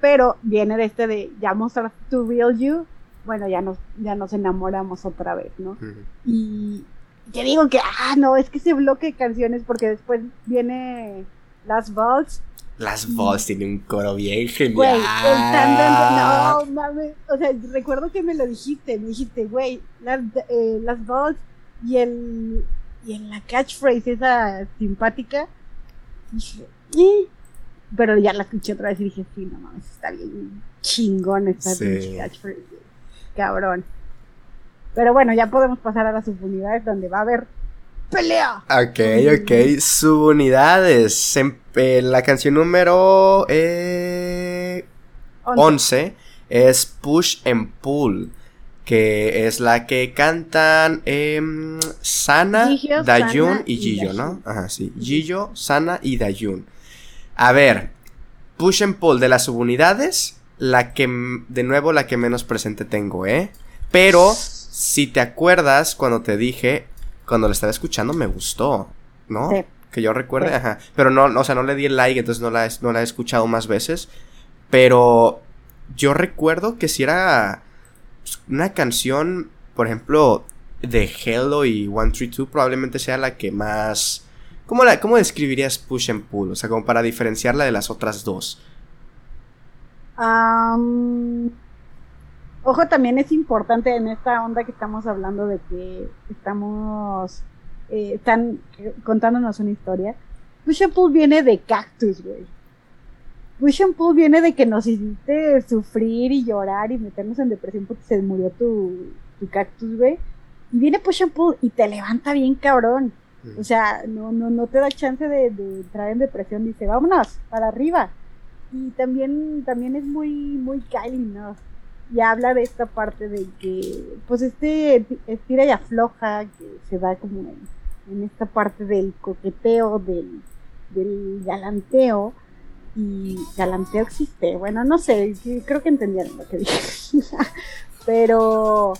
S2: pero viene de este de ya mostrar to real you bueno, ya nos, ya nos enamoramos otra vez, ¿no? Y te digo que, ah, no, es que ese bloque de canciones, porque después viene Las Vaults.
S1: Las Vaults tiene un coro bien genial. Güey,
S2: no, mames, o sea, recuerdo que me lo dijiste, me dijiste, güey, las, eh, las Vaults y el, y en la catchphrase esa simpática, dije, ¿y? Pero ya la escuché otra vez y dije, sí, no mames, está bien chingón esta catchphrase. Cabrón. Pero bueno, ya podemos pasar a las subunidades donde va a haber pelea.
S1: Ok, ok. Subunidades. En, la canción número eh, 11. es Push and Pull. Que es la que cantan em, Sana, Dayun y Gijo, ¿no? Ajá, sí. Gijo, Sana y Dayun. A ver, Push and Pull de las subunidades, la que, de nuevo, la que menos presente tengo, ¿eh? Pero, si te acuerdas, cuando te dije, cuando la estaba escuchando, me gustó, ¿no? Que yo recuerde, ajá. Pero no, o sea, no le di el like, entonces no la, no la he escuchado más veces. Pero yo recuerdo que si era una canción, por ejemplo, de Hello y 132, probablemente sea la que más ¿Cómo, la, ¿Cómo describirías Push and Pull? O sea, como para diferenciarla de las otras dos.
S2: Ojo, también es importante en esta onda que estamos hablando de que estamos. Eh, están contándonos una historia. Push and Pull viene de Cactus, güey. Push and Pull viene de que nos hiciste sufrir y llorar y meternos en depresión porque se murió tu, tu cactus, güey. Y viene Push and Pull y te levanta bien cabrón. O sea, no, no, no te da chance de, entrar en depresión, dice, vámonos, para arriba. Y también, también es muy, muy Kylie, ¿no? Y habla de esta parte de que, pues este estira y afloja, que se da como en, esta parte del coqueteo, del, del galanteo. Y galanteo existe, bueno, no sé, creo que entendieron lo que dije. Pero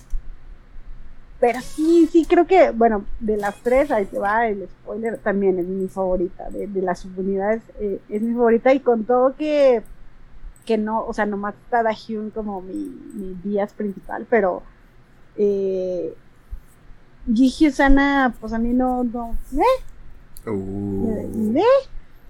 S2: pero sí, sí, creo que, bueno, de las tres, ahí te va, el spoiler también es mi favorita, de, las subunidades eh, es mi favorita y con todo que, que no, o sea, nomás está Hyun como mi, mi vías principal, pero eh, Gigi Sana, pues a mí no, no, ¿eh? Uh, ¿Eh?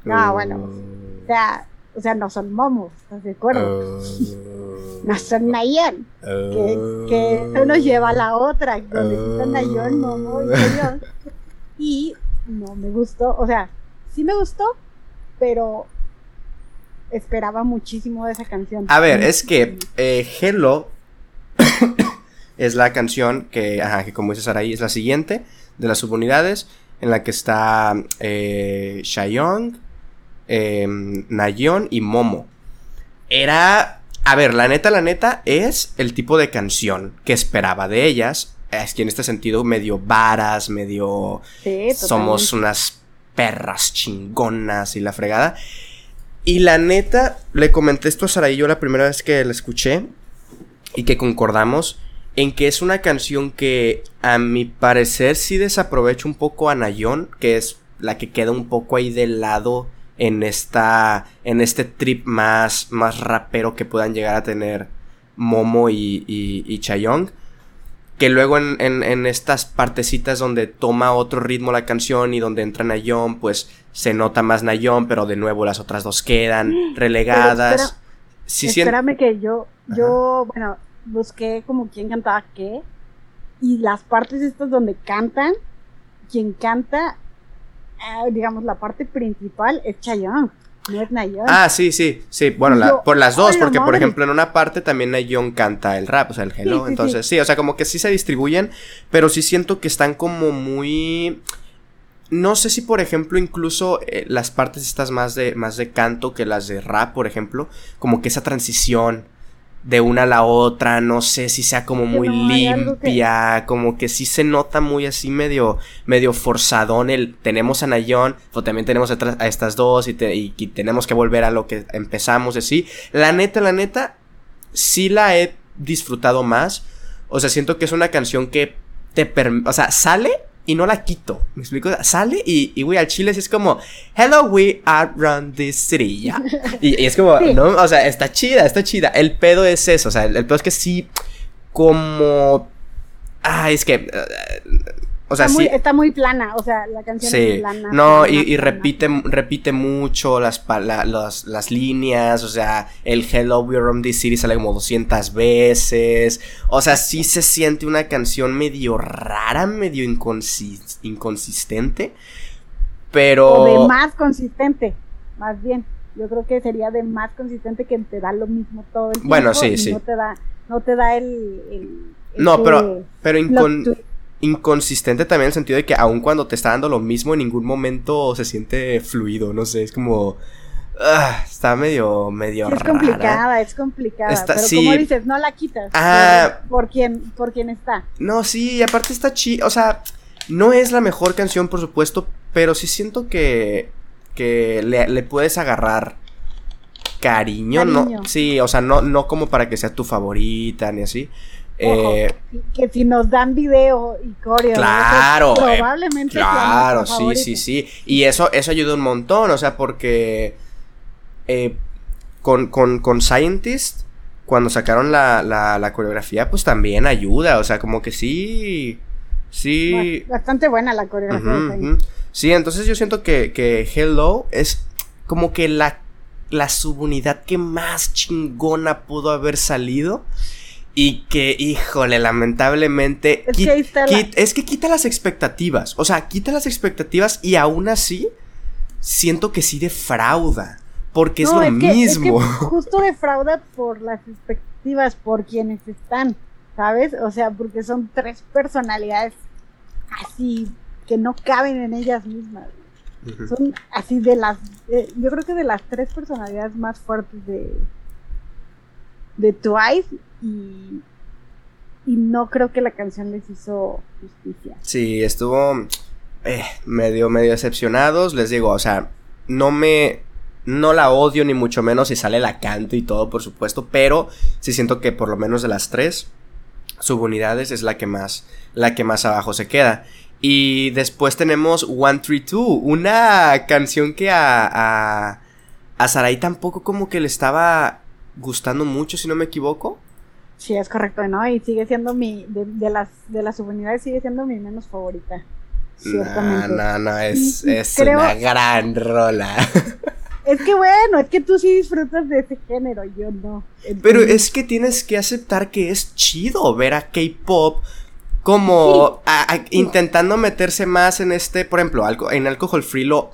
S2: No, bueno, o sea, o sea, no son momos, ¿estás de acuerdo? Uh, no son Nayeon. que, que uno lleva a la otra, donde uh, Momo y. Y no me gustó, o sea, sí me gustó, pero esperaba muchísimo de esa canción.
S1: A ver, es que eh, Hello es la canción que, ajá, que como dice Saraí, es la siguiente de las subunidades, en la que está eh, Shayong, eh, Nayeon y Momo. Era... A ver, la neta, la neta es el tipo de canción que esperaba de ellas. Es que en este sentido medio varas, medio... somos unas perras chingonas y la fregada. Y la neta, le comenté esto a Saraí yo la primera vez que la escuché y que concordamos en que es una canción que a mi parecer sí desaprovecha un poco a Nayeon, que es la que queda un poco ahí de lado en esta en este trip más más rapero que puedan llegar a tener Momo y, y, Chayong que luego en, en, estas partecitas donde toma otro ritmo la canción y donde entra Nayon, pues se nota más Nayon, pero de nuevo las otras dos quedan relegadas.
S2: espérame que yo, yo, bueno, busqué como quién cantaba qué, y las partes estas donde cantan, quien canta Ah, digamos, la parte principal es Chayanne. No es.
S1: Ah, sí, sí, sí. Bueno, por las dos, porque por ejemplo en una parte también Nayeon canta el rap, o sea, el hello. entonces, sí. o sea, como que sí se distribuyen, pero sí siento que están como muy. No sé si, por ejemplo, incluso eh, las partes estas más de, más de canto que las de rap, por ejemplo, como que esa transición de una a la otra, no sé si sea como muy limpia, como que sí se nota muy así medio, medio forzadón el, tenemos a Nayon, pero también tenemos a, estas dos y, tenemos que volver a lo que empezamos así. La neta, la neta, sí la he disfrutado más, o sea, siento que es una canción que te, o sea, sale y no la quito. ¿Me explico? Sale y, y güey, al chile es como, hello, we are run this city. Y, es como, no, o sea, está chida, está chida. El pedo es eso, o sea, el, pedo es que sí, como... Ah, es que... eh, o sea,
S2: está,
S1: sí...
S2: muy, está muy plana, o sea, la canción es
S1: Sí,
S2: plana.
S1: no,
S2: plana,
S1: y, y
S2: plana.
S1: repite, repite mucho las, la- las, las líneas, o sea, el Hello, We're from this city sale como 200 veces, o sea, sí se siente una canción medio rara, medio inconsis- inconsistente, pero...
S2: O de más consistente, más bien. Yo creo que sería de más consistente que te da lo mismo todo el tiempo.
S1: Bueno, sí,
S2: y
S1: sí.
S2: No te da, no te da el. el-
S1: No, pero, incon-. Inconsistente también en el sentido de que aun cuando te está dando lo mismo, en ningún momento se siente fluido, no sé, es como... ah, está medio, medio
S2: Sí, es
S1: rara.
S2: complicada, es complicada.
S1: Está-
S2: pero
S1: sí.
S2: como dices, no la quitas.
S1: Ah.
S2: por, quien, por quien está.
S1: No, sí, aparte está chi, o sea, no es la mejor canción, por supuesto, pero sí siento que, que le, le puedes agarrar cariño,
S2: Cariño.
S1: ¿no? Sí, o sea, no, no como para que sea tu favorita ni así.
S2: Ojo,
S1: Eh,
S2: que si nos dan video y coreo.
S1: Claro,
S2: eso
S1: eh,
S2: probablemente sea
S1: claro, sí, sí, sí. Y eso, eso ayuda un montón, o sea, porque eh, con, con, con Scientist, cuando sacaron la, la, la coreografía, pues también ayuda, o sea, como que sí, sí.
S2: Bastante buena la coreografía de.
S1: Sí, entonces yo siento que, que Hello es como que la, la subunidad que más chingona pudo haber salido. Y que, híjole, lamentablemente.
S2: Es que
S1: quit-
S2: ahí está la-
S1: quit- es que quita las expectativas. O sea, quita las expectativas y aún así siento que sí defrauda. Porque es lo
S2: que-
S1: mismo.
S2: que justo defrauda por las expectativas, por quienes están, ¿sabes? O sea, porque son tres personalidades así que no caben en ellas mismas. Son así de las, eh, yo creo que de las tres personalidades más fuertes de de Twice y y no creo que la canción les hizo justicia.
S1: Sí, estuvo eh, medio, medio decepcionados. Les digo, o sea, no me. No la odio ni mucho menos si sale la canto y todo, por supuesto. Pero sí siento que por lo menos de las tres subunidades es la que más. La que más abajo se queda. Y después tenemos One Three Two. Una canción que a. a. a Sarai tampoco como que le estaba gustando mucho, si no me equivoco.
S2: Sí, es correcto, ¿no? Y sigue siendo mi, de, de las de las subunidades sigue siendo mi menos favorita. Ciertamente.
S1: No, no, no, es, es
S2: creo-
S1: una gran rola.
S2: Es que bueno, es que tú sí disfrutas de ese género, yo no.
S1: Pero es que tienes que aceptar que es chido ver a K-pop como a- a- intentando meterse más en este, por ejemplo, algo, en Alcohol Free lo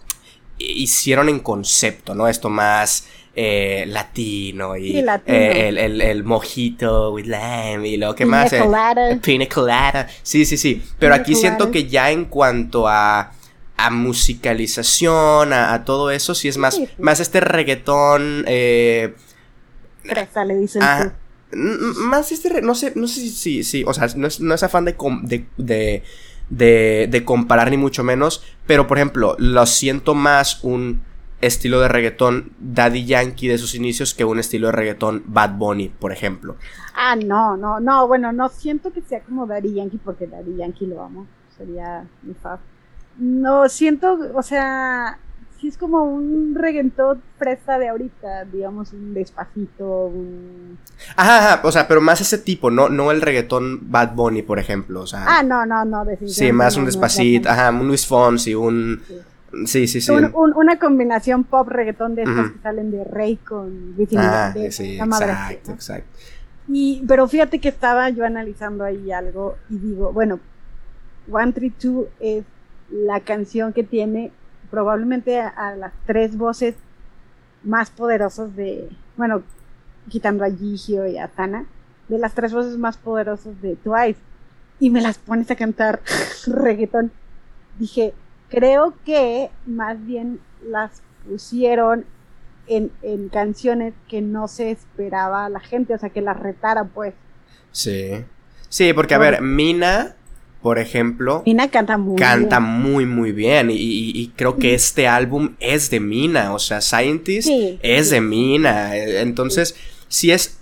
S1: hicieron en concepto, ¿no? Esto más eh, latino y
S2: Sí, latino.
S1: eh, el, el, el mojito with lime y lo que
S2: Pina
S1: más.
S2: colada.
S1: Pina colada. Sí, sí, sí. Pero
S2: Pina
S1: aquí siento que ya en cuanto a, a musicalización, a, a todo eso, sí es más,
S2: Sí, sí.
S1: más este reggaetón. Eh,
S2: Fresa, le dicen
S1: Ah,
S2: tú.
S1: más este, no sé, no sé si, si, si, o sea, no es, no es afán de, com- de, de, de, de comparar ni mucho menos, pero por ejemplo, lo siento más un estilo de reggaetón Daddy Yankee de sus inicios que un estilo de reggaetón Bad Bunny, por ejemplo.
S2: Ah, no, no, no, bueno, no siento que sea como Daddy Yankee porque Daddy Yankee lo amo, sería mi fab. No, siento, o sea, sí es como un reggaetón fresa de ahorita, digamos, un despacito, un...
S1: Ajá, ajá, o sea, pero más ese tipo, no, no el reggaetón Bad Bunny, por ejemplo, o sea.
S2: Ah, no, no, no, definitivamente.
S1: sí, más
S2: no,
S1: un
S2: no
S1: despacito, ajá, un Luis Fonsi, un...
S2: Sí.
S1: Sí, sí, sí.
S2: Un- un- una combinación pop reggaetón de estas
S1: Ujú.
S2: que salen de Rey con Wisin
S1: Ah,
S2: Yandel,
S1: sí,
S2: madre
S1: exacto,
S2: ¿no?
S1: exacto.
S2: Y, pero fíjate que estaba yo analizando ahí algo y digo, bueno, One Three Two es la canción que tiene probablemente a, a las tres voces más poderosas de, bueno, quitando a Gigio y a Tana, de las tres voces más poderosas de Twice. Y me las pones a cantar reggaetón. Dije, creo que más bien las pusieron en, en canciones que no se esperaba la gente, o sea, que las retara, pues.
S1: Sí. Sí, porque a ver, Mina, por ejemplo,
S2: Mina canta muy
S1: canta
S2: bien.
S1: muy, muy bien. Y, y- y creo que este álbum es de Mina. O sea, Scientist
S2: Sí,
S1: es
S2: sí.
S1: de Mina. eh, Entonces, sí es.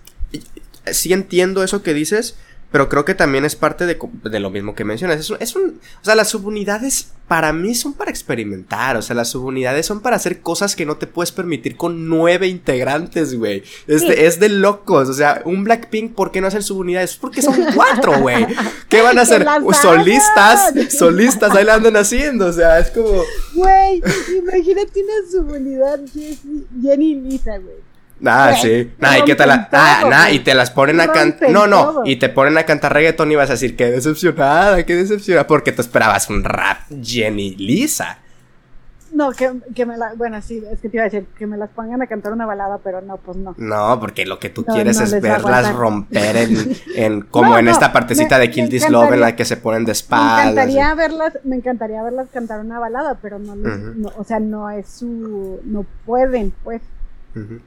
S1: Sí entiendo eso que dices. Pero creo que también es parte de, de lo mismo que mencionas. Es un, es un, o sea, las subunidades para mí son para experimentar, o sea, las subunidades son para hacer cosas que no te puedes permitir con nueve integrantes, güey. Es, de, es de locos, o sea, un Blackpink, ¿por qué no hacen subunidades? Porque son cuatro, güey. ¿Qué van a hacer? Solistas, solistas, ahí la andan haciendo, o sea, es como...
S2: Güey, imagínate una subunidad Jenny y Lisa, güey.
S1: Ah, sí. Nah, y, que te la, ah, y te las ponen a cantar. No, no. Y te ponen a cantar reggaetón y vas a decir, qué decepcionada, qué decepcionada. Porque te esperabas un rap Jenny Lisa.
S2: No, que, que me la. Bueno, sí, es que te iba a decir que me las pongan a cantar una balada, pero no, pues no.
S1: No, porque lo que tú quieres es verlas romper en. en como en esta partecita de Kill This Love en la que se ponen de espaldas.
S2: Me encantaría verlas, me encantaría verlas cantar una balada, pero no, no, o sea, no es su. No pueden, pues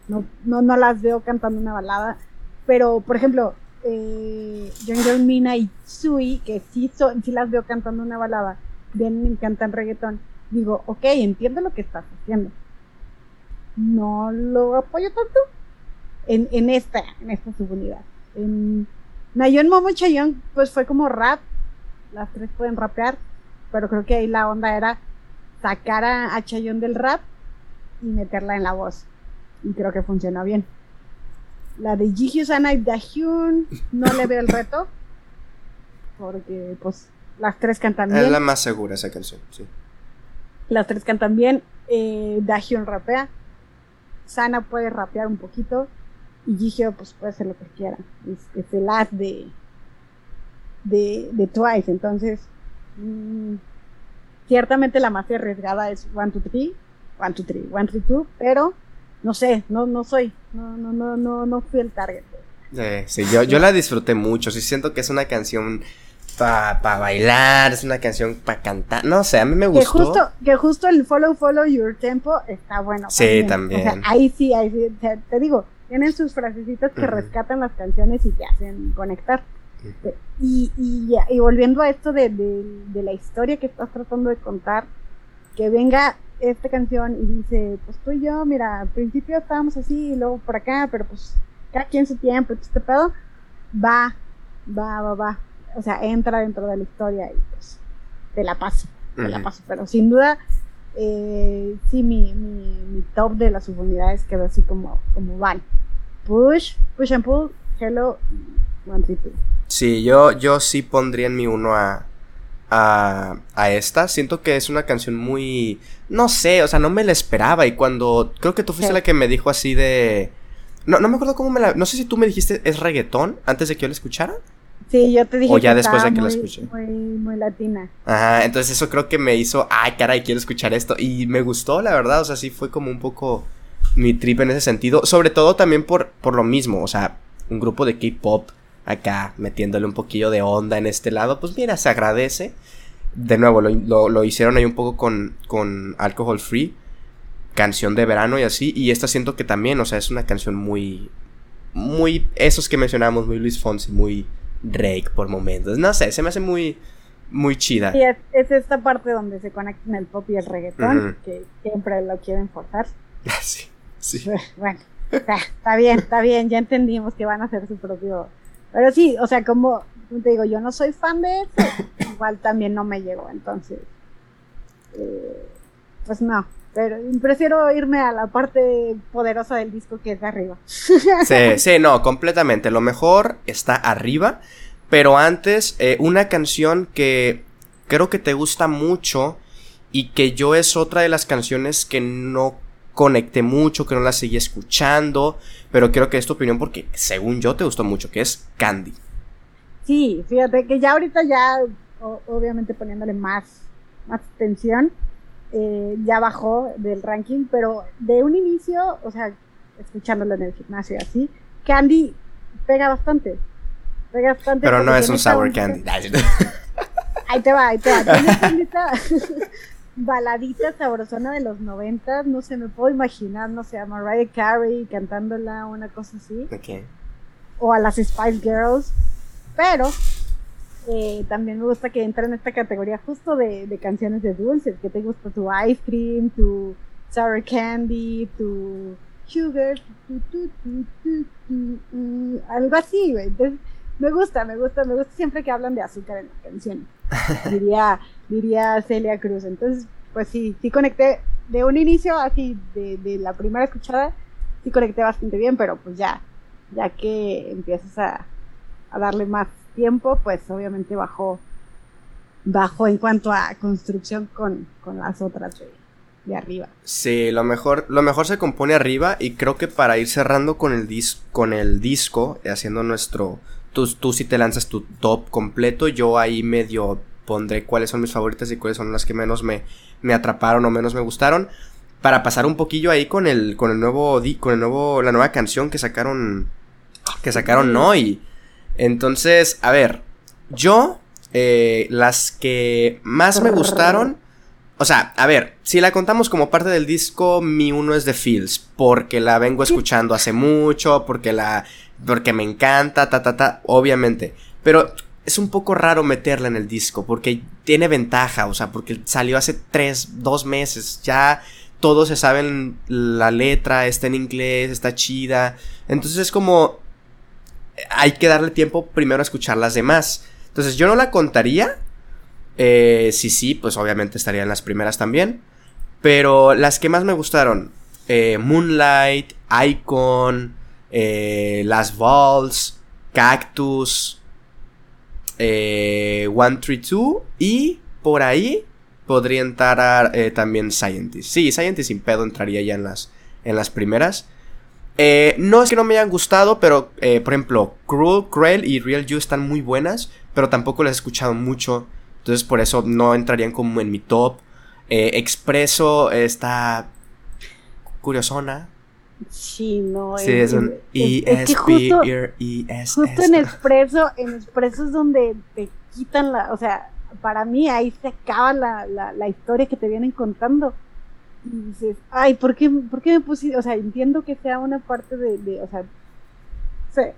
S2: no, no, no las veo cantando una balada. Pero, por ejemplo, eh, Mina y Sui, que sí, sí las veo cantando una balada, ven, cantan reggaetón. Digo, ok, entiendo lo que estás haciendo. No lo apoyo tanto en, en esta, en esta subunidad. En Nayon Momo Chayon, pues fue como rap. Las tres pueden rapear, pero creo que ahí la onda era sacar a, a Chayon del rap y meterla en la voz y creo que funciona bien. La de Jihyo Sana y Dahyun no le veo el reto porque pues las tres cantan bien.
S1: Es la más segura esa canción, sí.
S2: Las tres cantan bien. Eh, Dahyun rapea. Sana puede rapear un poquito. Y Jihyo pues puede hacer lo que quiera. Es, el as de, de, de Twice. Entonces, mm, ciertamente la más arriesgada es One, Two, Three. One, Two, Three. One, Three, Two. Pero no sé, no, no soy, no, no, no, no, no fui el target.
S1: sí, yo, yo la disfruté mucho, sí siento que es una canción para pa bailar, es una canción para cantar, no sé, a mí me gustó.
S2: Que justo, que justo el follow, follow your tempo está bueno.
S1: Sí, también.
S2: ahí sí, ahí sí, te, digo, tienen sus frasecitas que rescatan las canciones y te hacen conectar. y, y, y, volviendo a esto de, de, de la historia que estás tratando de contar, que venga esta canción y dice, pues tú y yo, mira, al principio estábamos así y luego por acá, pero pues cada quien su tiempo, este pedo, va, va, va, va. O sea, entra dentro de la historia y pues te la paso, te la paso. Pero sin duda, eh, sí, mi, mi, top de las subunidades quedó así como, como van. Push, push and pull, hello, one, two.
S1: Sí, yo, yo sí pondría en mi uno a, a, a esta. Siento que es una canción muy... No sé, o sea, no me la esperaba. Y cuando... Creo que tú fuiste la que me dijo así de... No, no me acuerdo cómo me la... No sé si tú me dijiste es reggaetón antes de que yo la escuchara.
S2: Sí, yo te dije
S1: o ya después de que la escuché.
S2: Muy, muy latina.
S1: Ajá, entonces eso creo que me hizo, ay, caray, quiero escuchar esto. Y me gustó, la verdad, o sea, sí fue como un poco mi trip en ese sentido. Sobre todo también por, por lo mismo, o sea, un grupo de K-pop acá metiéndole un poquillo de onda en este lado, pues mira, se agradece. De nuevo, lo, hicieron ahí un poco con, con Alcohol Free, canción de verano y así, y esta siento que también, o sea, es una canción muy, muy, esos que mencionamos, muy Luis Fonsi, muy Drake por momentos, no sé, se me hace muy, muy chida.
S2: Y es, esta parte donde se conectan el pop y el reggaetón, que siempre lo quieren forzar.
S1: sí, sí.
S2: Bueno, está bien, está bien, ya entendimos que van a hacer su propio pero sí, o sea, como te digo, yo no soy fan de eso, igual también no me llegó, entonces, eh, pues no. Pero prefiero irme a la parte poderosa del disco que es de arriba.
S1: Sí, sí, no, completamente. Lo mejor está arriba. Pero antes, eh, una canción que creo que te gusta mucho y que yo es otra de las canciones que no conecté mucho, que no la seguí escuchando, pero quiero que es tu opinión porque según yo te gustó mucho, que es Candy.
S2: Sí, fíjate que ya ahorita ya, obviamente poniéndole más, más atención, eh, ya bajó del ranking, pero de un inicio, o sea, escuchándolo en el gimnasio así, Candy pega bastante. Pega bastante.
S1: Pero no es un sour candy.
S2: Ahí te va, ahí te va. baladita sabrosona de los noventas, no sé, me puedo imaginar, no sé, a Mariah Carey cantándola, una cosa así. O a las Spice Girls. Pero eh, también me gusta que entra en esta categoría justo de, canciones de dulces, que te gusta tu ice cream, tu sour candy, tu sugar, tu, tu, tu, algo así, Entonces, me gusta, me gusta, me gusta siempre que hablan de azúcar en la canción. diría, diría Celia Cruz. Entonces, pues sí, sí conecté de un inicio, así, de, de la primera escuchada, sí conecté bastante bien, pero pues ya, ya que empiezas a, a darle más tiempo, pues obviamente bajó, bajó en cuanto a construcción con, con las otras de, de, arriba.
S1: Sí, lo mejor, lo mejor se compone arriba y creo que para ir cerrando con el, dis, con el disco, haciendo nuestro, tú, tú si te lanzas tu top completo, yo ahí medio pondré cuáles son mis favoritas y cuáles son las que menos me, me atraparon o menos me gustaron. Para pasar un poquillo ahí con el, con el nuevo, con el nuevo, la nueva canción que sacaron, que sacaron hoy. Entonces, a ver, yo, eh, las que más me gustaron, o sea, a ver, si la contamos como parte del disco, mi uno es de Fields, porque la vengo escuchando hace mucho, porque la, porque me encanta, ta, ta, ta, obviamente. Pero es un poco raro meterla en el disco porque tiene ventaja, o sea, porque salió hace tres, dos meses, ya todos se saben la letra, está en inglés, está chida, entonces es como hay que darle tiempo primero a escuchar las demás. Entonces yo no la contaría, eh, sí, sí, pues obviamente estaría en las primeras también, pero las que más me gustaron, eh, Moonlight, Icon, eh, Las Balls, Cactus, eh, 132 y por ahí podría entrar eh, también Scientist. Sí, Scientist sin pedo entraría ya en las, en las primeras. Eh, no es que no me hayan gustado, pero por ejemplo, Cruel, Cruel y Real You están muy buenas, pero tampoco las he escuchado mucho. Entonces por eso no entrarían como en mi top. Eh, Expreso está curiosona.
S2: Sí, no.
S1: Sí, es, un
S2: es, que justo, justo en Expreso, en Expreso es donde te quitan la, o sea, para mí ahí se acaba la, la, la historia que te vienen contando. Y dices, ay, ¿por qué, ¿por qué me pusiste? O sea, entiendo que sea una parte de, de o sea, se,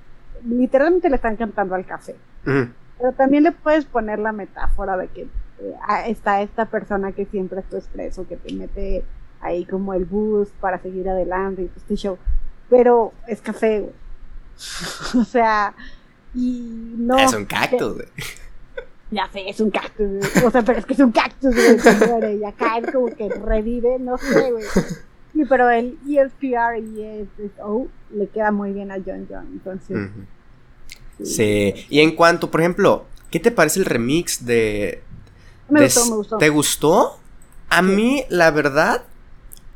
S2: literalmente le están cantando al café. -huh. Pero también le puedes poner la metáfora de que eh, está esta persona que siempre es tu expreso, que te mete ahí como el boost para seguir adelante y este show. Pero es café, güey. o sea, y no.
S1: Es un cactus, güey.
S2: Ya sé, es un cactus, güey. O sea, pero es que es un cactus, güey. Y acá es como que revive, no sé, güey. Pero el ESPR y ESO le queda muy bien a John John. Entonces. Uh
S1: -huh. Sí. Y en cuanto, por ejemplo, ¿qué te parece el remix de.
S2: Me
S1: de,
S2: gustó, me gustó.
S1: ¿Te gustó? A mí, la verdad,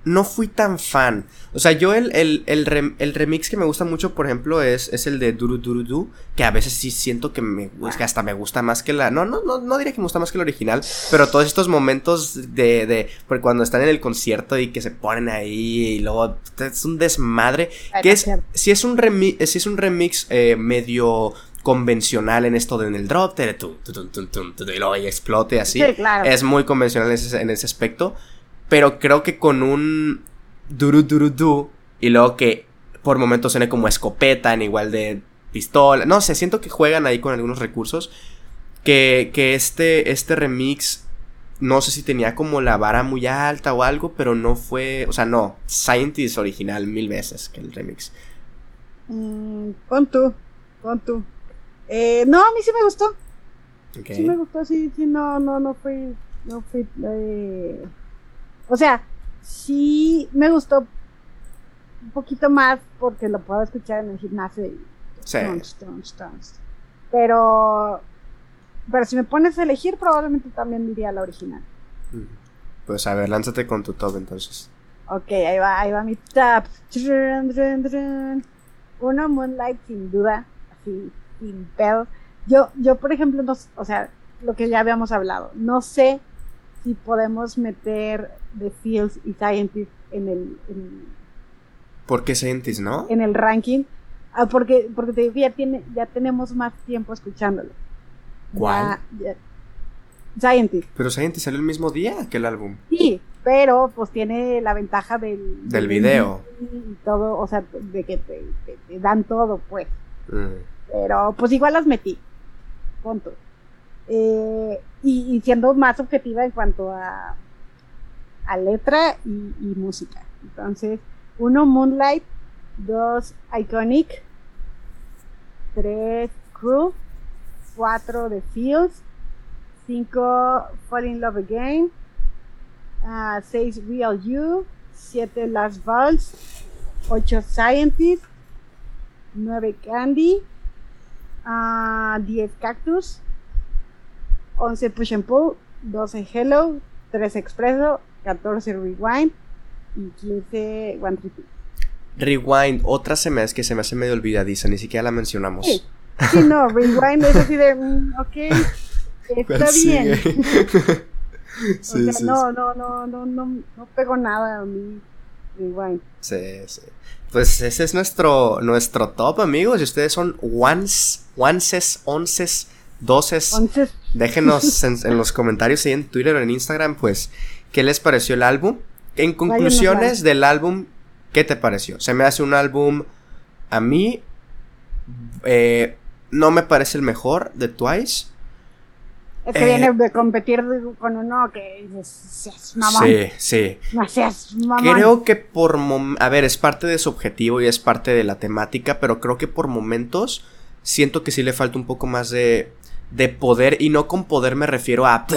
S1: no fui tan fan. O sea, yo el, el, el, rem, el, remix que me gusta mucho, por ejemplo, es, es el de Duru Duru Du, que a veces sí siento que me que hasta me gusta más que la. No, no, no, no diría que me gusta más que el original, pero todos estos momentos de, de. Porque cuando están en el concierto y que se ponen ahí y luego es un desmadre. Que es. Si es un remix, si es un remix eh, medio convencional en esto de en el drop, y luego y explote así.
S2: Sí, claro.
S1: Es muy convencional en ese, en ese aspecto pero creo que con un duru duru du y luego que por momentos suene como escopeta en igual de pistola, no sé, siento que juegan ahí con algunos recursos que, que este, este remix no sé si tenía como la vara muy alta o algo, pero no fue, o sea, no, Scientist original mil veces que el remix.
S2: Mm, pon tú. Eh, no, a mí sí me gustó.
S1: Okay.
S2: Sí me gustó, sí, sí, no, no, no fui, no fui, eh, o sea, sí me gustó un poquito más porque lo puedo escuchar en el gimnasio y
S1: sí.
S2: tons, tons, tons. Pero pero si me pones a elegir probablemente también diría la original.
S1: Pues a ver, lánzate con tu top entonces.
S2: Ok, ahí va, ahí va mi top. Uno Moonlight sin duda, así sin pedo. Yo yo por ejemplo no, o sea, lo que ya habíamos hablado, no sé si podemos meter The Fields y Scientist en el. En,
S1: ¿Por qué Scientist, no?
S2: En el ranking. Ah, porque, porque te digo ya, tiene, ya tenemos más tiempo escuchándolo.
S1: ¿Cuál?
S2: Ya, ya. Scientist.
S1: Pero Scientist salió el mismo día que el álbum.
S2: Sí, pero pues tiene la ventaja del,
S1: del video.
S2: Y todo, o sea, de que te, te, te dan todo, pues. Mm. Pero pues igual las metí. Punto. Eh, y, siendo más objetiva en cuanto a, a letra y, música. Entonces, uno, Moonlight, dos, Iconic, tres, Crew, 4 The Fields, 5 Fall in Love Again, 6 Real You, 7 Last Balls, 8 Scientist, 9 Candy, 10 Cactus, 11 Push and Pull, 12 Hello, 13 Expreso, 14 Rewind y 15 One Trip.
S1: Rewind, otra se me es que se me hace medio olvidadiza, ni siquiera la mencionamos.
S2: Sí, sí no, Rewind es así de, mm, ok, está bien. sí, o sea, no, no, no, no, no, no pego nada a mí. Rewind.
S1: Sí, sí. Pues ese es nuestro, nuestro top, amigos. Y ustedes son ones, onces, onces, doces. Déjenos en, los comentarios en Twitter o en Instagram, pues, ¿qué les pareció el álbum? En conclusiones del álbum, ¿qué te pareció? Se me hace un álbum, a mí, eh, no me parece el mejor de Twice.
S2: Es que viene eh, de competir con uno que seas mamón. Sí,
S1: sí.
S2: No seas
S1: Creo que por a ver, es parte de su objetivo y es parte de la temática, pero creo que por momentos siento que sí le falta un poco más de de poder y no con poder me refiero a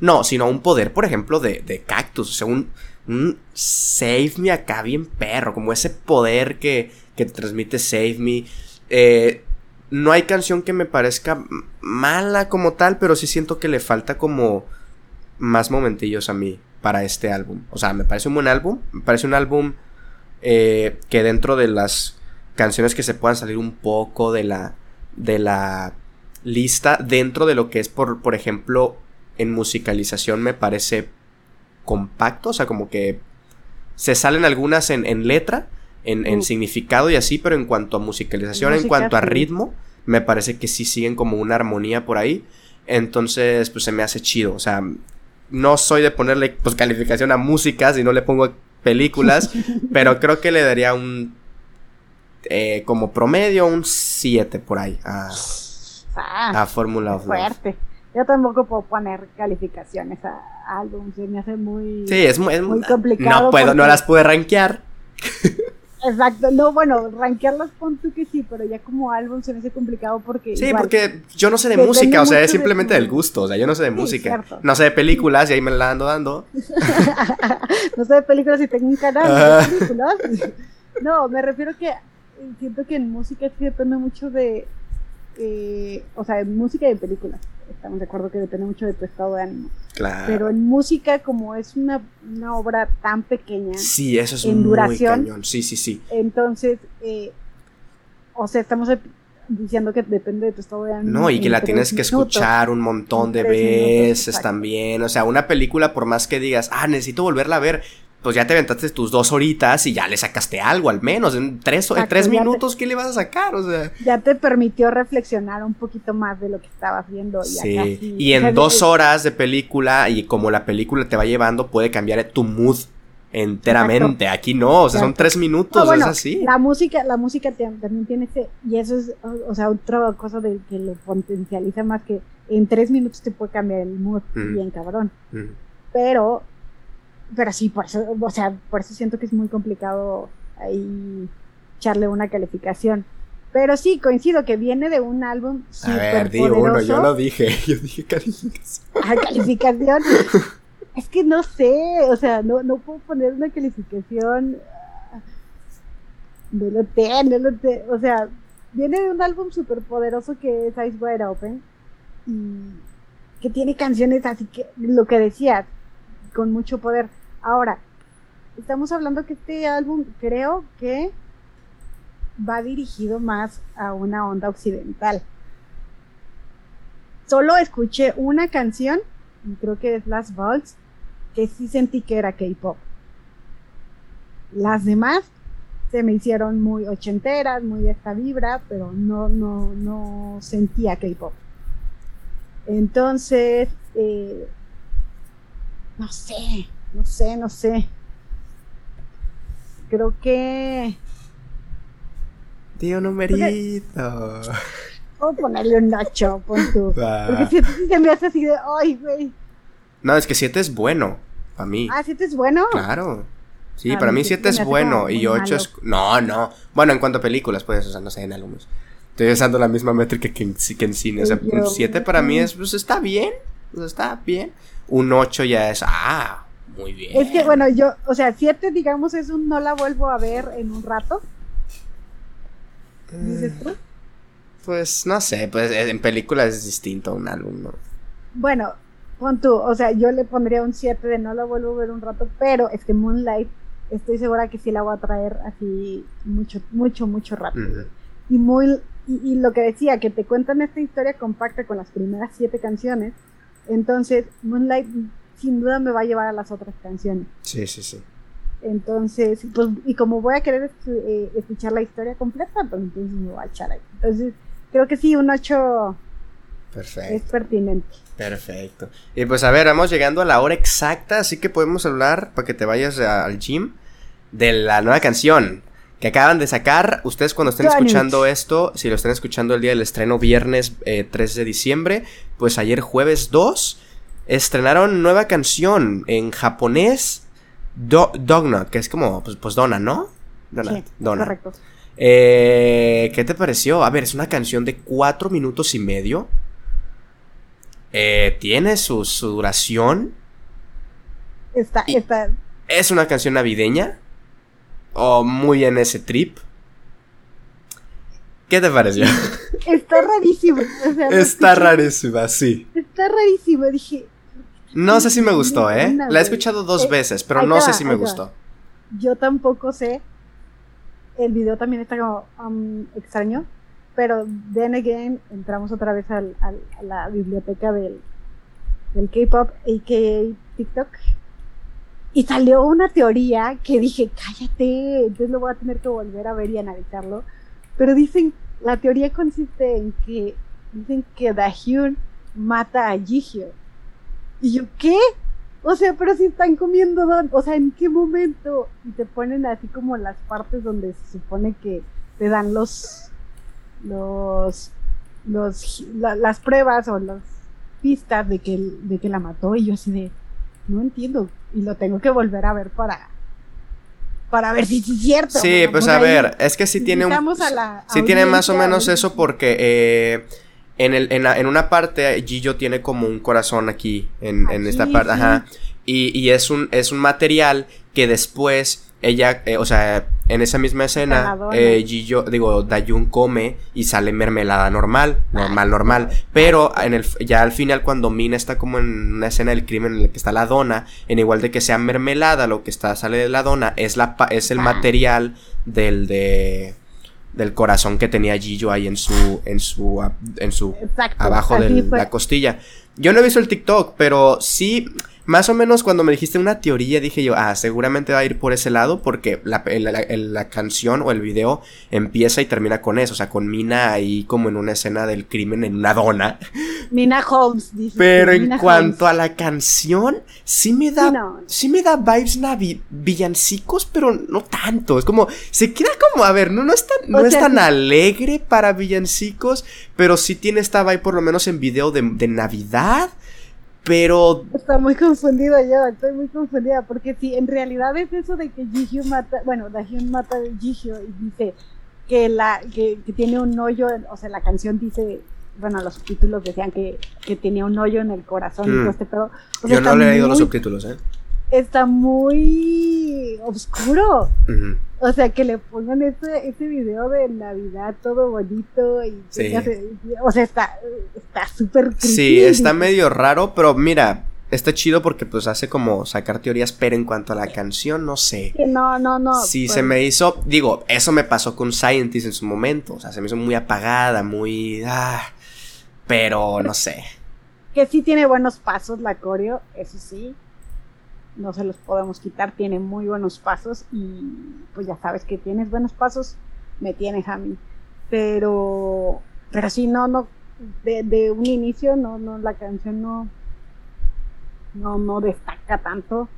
S1: no, sino un poder, por ejemplo, de, de cactus, o sea, un, un save me acá bien perro, como ese poder que, que te transmite save me. Eh, no hay canción que me parezca mala como tal, pero sí siento que le falta como más momentillos a mí para este álbum. O sea, me parece un buen álbum, me parece un álbum eh, que dentro de las canciones que se puedan salir un poco de la de la lista dentro de lo que es por por ejemplo en musicalización me parece compacto, o sea, como que se salen algunas en, en letra, en, significado y así, pero en cuanto a musicalización, en cuanto a ritmo, me parece que sí siguen como una armonía por ahí. Entonces, pues se me hace chido. O sea, no soy de ponerle pues, calificación a música, si no le pongo películas, pero creo que le daría un eh, como promedio un 7 por ahí a, ah, a Fórmula of
S2: Fuerte. Yo tampoco puedo poner calificaciones a álbum, se me hace muy,
S1: sí, es muy, complicado. No puedo, no las puedo rankear.
S2: Exacto, no, bueno, rankearlas pon tú que sí, pero ya como álbum se me hace complicado porque.
S1: Sí, porque yo no sé de música, o sea, es simplemente del gusto, o sea, yo no sé de música. No sé de películas y ahí me la ando dando.
S2: no sé de películas y tengo un canal de películas. no, me refiero que siento que en música sí depende mucho de. Eh, o sea, en música y en películas estamos de acuerdo que depende mucho de tu estado de ánimo.
S1: Claro.
S2: Pero en música, como es una, obra tan pequeña.
S1: Sí, eso es en muy duración, cañón. Sí, sí, sí.
S2: Entonces, eh, o sea, estamos diciendo que depende de tu estado de ánimo.
S1: No, y que la tienes que escuchar un montón de veces también. O sea, una película, por más que digas, ah, necesito volverla a ver, pues ya te aventaste tus dos horitas y ya le sacaste algo al menos. En tres, tres minutos, ¿qué le vas a sacar? O sea.
S2: Ya te permitió reflexionar un poquito más de lo que estabas viendo.
S1: sí. y en dos horas de película y como la película te va llevando, puede cambiar tu mood enteramente. Aquí no, o sea, son tres minutos, es así.
S2: La música, la música también tiene ese, y eso es, o sea, otra cosa de que lo potencializa más que en tres minutos te puede cambiar el mood, bien cabrón. Pero pero sí, por eso, o sea, por eso siento que es muy complicado ahí echarle una calificación. Pero sí, coincido que viene de un álbum
S1: A ver, di uno, yo lo dije, yo dije calificación.
S2: Ah, calificación. es que no sé, o sea, no, no puedo poner una calificación de lo te, no lo te, o sea, viene de un álbum súper poderoso que es Ice Wide Open y que tiene canciones así que, lo que decía, con mucho poder Ahora, estamos hablando que este álbum creo que va dirigido más a una onda occidental. Solo escuché una canción, y creo que es Last Balls, que sí sentí que era K-pop. Las demás se me hicieron muy ochenteras, muy de esta vibra, pero no, no, no sentía K-pop. Entonces, eh, no sé, no sé, no sé. Creo que.
S1: Tío numerito.
S2: Puedo ponerle un nacho, pon tú. Porque 7 se me hace así de. ¡Ay, güey!
S1: No, es que 7 es bueno. Para mí.
S2: Ah, 7 es bueno.
S1: Claro. Sí, para mí 7 es bueno y 8 es. No, no. Bueno, en cuanto a películas, pues, o sea, no sé, en álbumes. Estoy usando la misma métrica que en, que en cine. O sea, un 7 para mí es, pues está bien. Pues está bien. Un 8 ya es, ah, muy bien.
S2: Es que, bueno, yo, o sea, 7, digamos, es un no la vuelvo a ver en un rato. ¿Dices tú?
S1: Pues no sé, pues en películas es distinto a un álbum, ¿no?
S2: Bueno, pon tú, o sea, yo le pondría un 7 de no la vuelvo a ver un rato, pero es que Moonlight estoy segura que sí la voy a traer así mucho, mucho, mucho rápido. Y muy, y, lo que decía, que te cuentan esta historia compacta con las primeras siete canciones, entonces Moonlight sin duda me va a llevar a las otras canciones.
S1: Sí, sí, sí.
S2: Entonces, pues, y como voy a querer eh, escuchar la historia completa, pues entonces me voy a echar ahí. Entonces, creo que sí, un 8
S1: Perfecto.
S2: es pertinente.
S1: Perfecto. Y pues a ver, vamos llegando a la hora exacta, así que podemos hablar para que te vayas al gym de la nueva canción que acaban de sacar. Ustedes cuando estén escuchando esto, si lo están escuchando el día del estreno viernes 3 eh, de diciembre, pues ayer jueves 2, estrenaron nueva canción en japonés, Do Dognut, que es como, pues, pues Dona, ¿no?
S2: Dona. Correcto.
S1: Eh, ¿Qué te pareció? A ver, es una canción de 4 minutos y medio. Eh, tiene su, duración.
S2: Está, está.
S1: Es una canción navideña o muy en ese trip. ¿Qué te pareció?
S2: Está rarísimo.
S1: está rarísima, sí.
S2: Está rarísimo, dije.
S1: No sé si me gustó, ¿eh? La he escuchado dos eh, veces, pero no sé si me gustó.
S2: Yo tampoco sé. El video también está como um, extraño. Pero then again, entramos otra vez al, a la biblioteca del, del K-pop, a.k.a. TikTok. Y salió una teoría que dije, cállate, entonces lo voy a tener que volver a ver y analizarlo. Pero dicen, la teoría consiste en que dicen que Dahyun mata a Jihyo. Y yo, ¿qué? O sea, pero si están comiendo don, o sea, ¿en qué momento? Y te ponen así como las partes donde se supone que te dan los, los, los, las pruebas o las pistas de que, de que la mató. Y yo así de, no entiendo. Y lo tengo que volver a ver para, para ver si es cierto.
S1: Sí, pues a ver, es que sí tiene un... sí tiene más o menos eso porque eh, en, el, en, una parte Gillo tiene como un corazón aquí, en, en esta parte, ajá. Y, y, es, un, es un material que después ella, eh, o sea, en esa misma escena, eh, Gillo, digo, Dayun come y sale mermelada normal, normal, normal. Pero en el, ya al final, cuando Mina está como en una escena del crimen en la que está la dona, en igual de que sea mermelada, lo que está, sale de la dona, es, la, es el material del de del corazón que tenía Gillo ahí en su en su en su abajo de la costilla. Yo no he visto el TikTok, pero sí más o menos cuando me dijiste una teoría dije yo, ah, seguramente va a ir por ese lado porque la, la, canción o el video empieza y termina con eso, o sea, con Mina ahí como en una escena del crimen en una dona.
S2: Mina Holmes,
S1: dice. Pero en cuanto a la canción, sí me da, sí, me da vibes navi villancicos, pero no tanto, es como, se queda como, a ver, no, no es tan, no es tan alegre para villancicos, pero sí tiene esta vibe por lo menos en video de, de Navidad. Pero.
S2: Está muy confundida ya, estoy muy confundida. Porque si en realidad es eso de que Jihyo mata. Bueno, Dahyun mata a Jihyo y dice que, la, que, tiene un hoyo. O sea, la canción dice. Bueno, los subtítulos decían que, que tenía un hoyo en el corazón y mm. todo este pedo.
S1: Yo no le he leído los subtítulos, ¿eh?
S2: Está muy oscuro. O sea, que le pongan ese, ese video de Navidad todo bonito y... o sea, está súper...
S1: sí, está medio raro, pero mira, está chido porque pues hace como sacar teorías, pero en cuanto a la canción, no sé.
S2: No, no, no.
S1: Sí, se pues me hizo, digo, eso me pasó con Scientist en su momento, o sea, se me hizo muy apagada, muy... Ah, pero no sé.
S2: Que sí tiene buenos pasos la coreo, eso sí no se los podemos quitar, tiene muy buenos pasos y pues ya sabes que tienes buenos pasos, me tienes a mí. Pero, pero sí, no, no, de, un inicio, no, no, la canción no, no, no destaca tanto.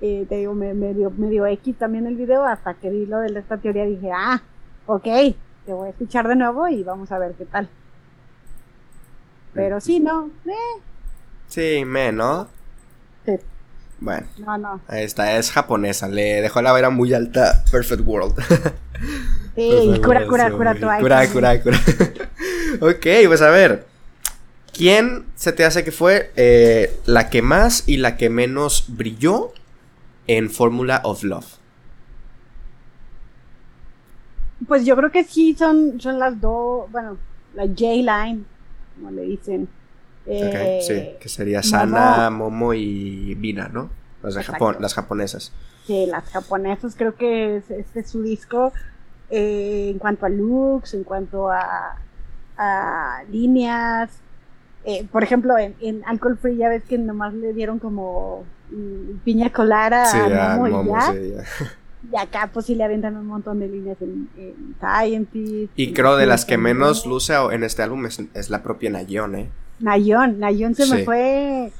S2: Eh, te digo, me, dio, X también el video, hasta que vi lo de esta teoría dije, ah, ok, te voy a escuchar de nuevo y vamos a ver qué tal. Pero sí, no, eh.
S1: Sí, menos.
S2: Sí.
S1: Bueno.
S2: No, no.
S1: Ahí está, es japonesa. Le dejó la vera muy alta Perfect World.
S2: Sí, cura, cura, cura Twice.
S1: Cura, cura, cura. ok, pues a ver. ¿Quién se te hace que fue eh, la que más y la que menos brilló en Formula of Love?
S2: Pues yo creo que sí son, son las dos, bueno, la J-Line, como le dicen.
S1: Eh, sí, que sería Sana, Momo, y Vina, ¿no? Las, de Japón, las japonesas.
S2: Sí, las japonesas creo que este es su disco eh, en cuanto a looks, en cuanto a, a líneas. Eh, por ejemplo, en, en, Alcohol Free ya ves que nomás le dieron como mm, piña colada a Momo, y ya. Y acá pues sí le aventan un montón de líneas en, en Scientist.
S1: Y creo de las que menos luce en este álbum es, la propia Nayon, ¿eh?
S2: Nayon, Nayon se me fue...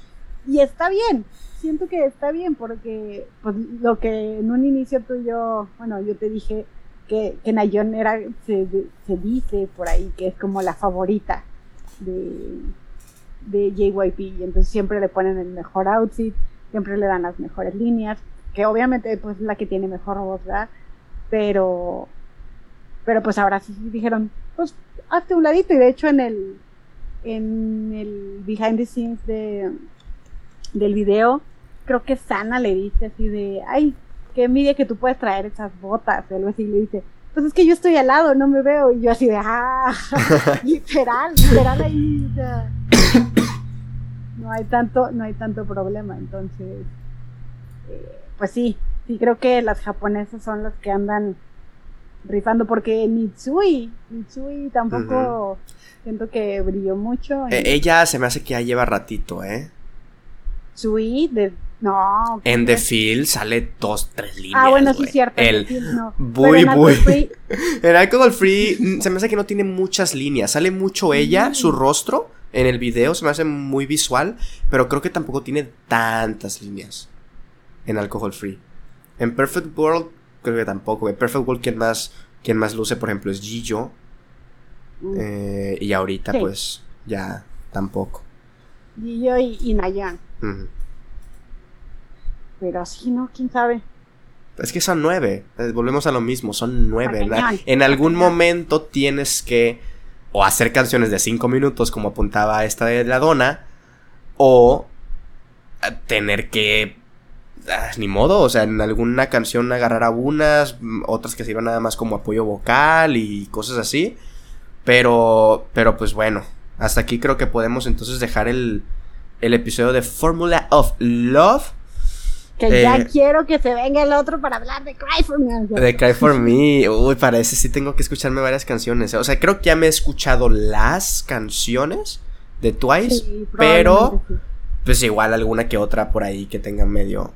S2: Y está bien, siento que está bien porque pues lo que en un inicio tú y yo, bueno, yo te dije que, que Nayon era, se, se dice por ahí que es como la favorita de, de JYP y entonces siempre le ponen el mejor outfit, siempre le dan las mejores líneas, que obviamente pues la que tiene mejor voz, ¿verdad? Pero, pero pues ahora sí dijeron, pues hazte un ladito y de hecho en el, en el behind the scenes de, del video, creo que Sana le dice así de, ay, qué envidia que tú puedes traer esas botas, o algo así, le dice, pues es que yo estoy al lado, no me veo, y yo así de, ah, literal, literal ahí, no hay tanto, no hay tanto problema, entonces, eh, pues sí, sí creo que las japonesas son las que andan rifando porque Mitsui, Mitsui tampoco siento que brilló mucho.
S1: Eh, ella se me hace que ya lleva ratito, ¿eh?
S2: Mitsui de no.
S1: En The Field sale dos, tres líneas.
S2: Ah, bueno, sí es cierto.
S1: El no. Muy. en Alcohol Free mm, se me hace que no tiene muchas líneas. Sale mucho ella, su rostro, en el video. Se me hace muy visual. Pero creo que tampoco tiene tantas líneas en Alcohol Free. En Perfect World, creo que tampoco. En Perfect World, quien más, quien más luce, por ejemplo, es Gijo. Mm. Eh, y ahorita, pues, ya tampoco.
S2: Gijo y, y Nayan. Pero así, ¿no? ¿Quién sabe?
S1: Es que son nueve. Eh, volvemos a lo mismo, son nueve. En algún momento tienes que o hacer canciones de cinco minutos, como apuntaba esta de la dona, o eh, tener que Ah, ni modo, o sea, en alguna canción agarrar a unas, mm, otras que sirvan nada más como apoyo vocal y cosas así. Pero, pero pues bueno, hasta aquí creo que podemos entonces dejar el, el episodio de Formula of Love.
S2: Que ya eh, quiero que se venga el otro para hablar de Cry for Me.
S1: De Cry for Me. Uy, para ese sí tengo que escucharme varias canciones. O sea, creo que ya me he escuchado las canciones de Twice, pero pues igual alguna que otra por ahí que tenga medio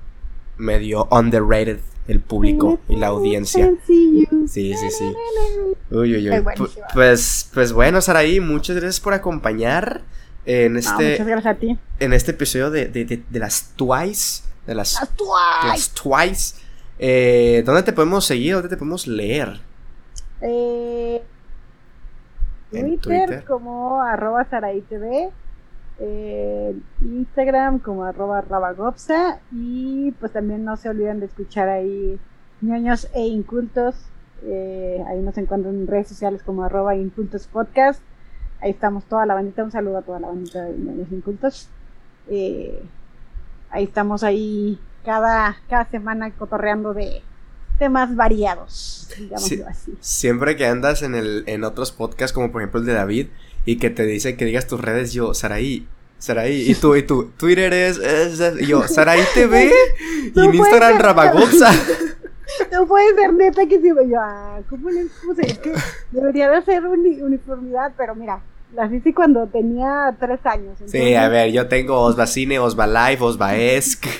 S1: medio underrated el público y la audiencia. Sí, sí, sí. Uy, uy, uy. Pues, pues bueno, Saraí, muchas gracias por acompañar en este.
S2: muchas gracias a ti.
S1: En este episodio de, de, de, las Twice. De las,
S2: Twice.
S1: Las Twice. Eh, ¿Dónde te podemos seguir? ¿Dónde te podemos leer?
S2: Eh, Twitter, Twitter, como arroba Saraí TV eh, Instagram como arroba rabagopsa y pues también no se olviden de escuchar ahí ñoños e incultos. Eh, ahí nos encuentran en redes sociales como arroba incultos podcast. Ahí estamos toda la bandita un saludo a toda la bandita de ñoños e incultos. Eh, ahí estamos ahí cada, cada semana cotorreando de temas variados digámoslo así.
S1: Siempre que andas en el en otros podcasts como por ejemplo el de David y que te dice que digas tus redes, yo, Saraí, Saraí, y tú, y tú, Twitter es, yo, Saraí TV, y en Instagram Rabagosa.
S2: No puede ser neta que si yo, ah, ¿cómo le puse? Es que debería de ser uniformidad, pero mira, las hice cuando tenía tres años.
S1: Sí, a ver, yo tengo Osva Cine, Osva Live, Osva Esc.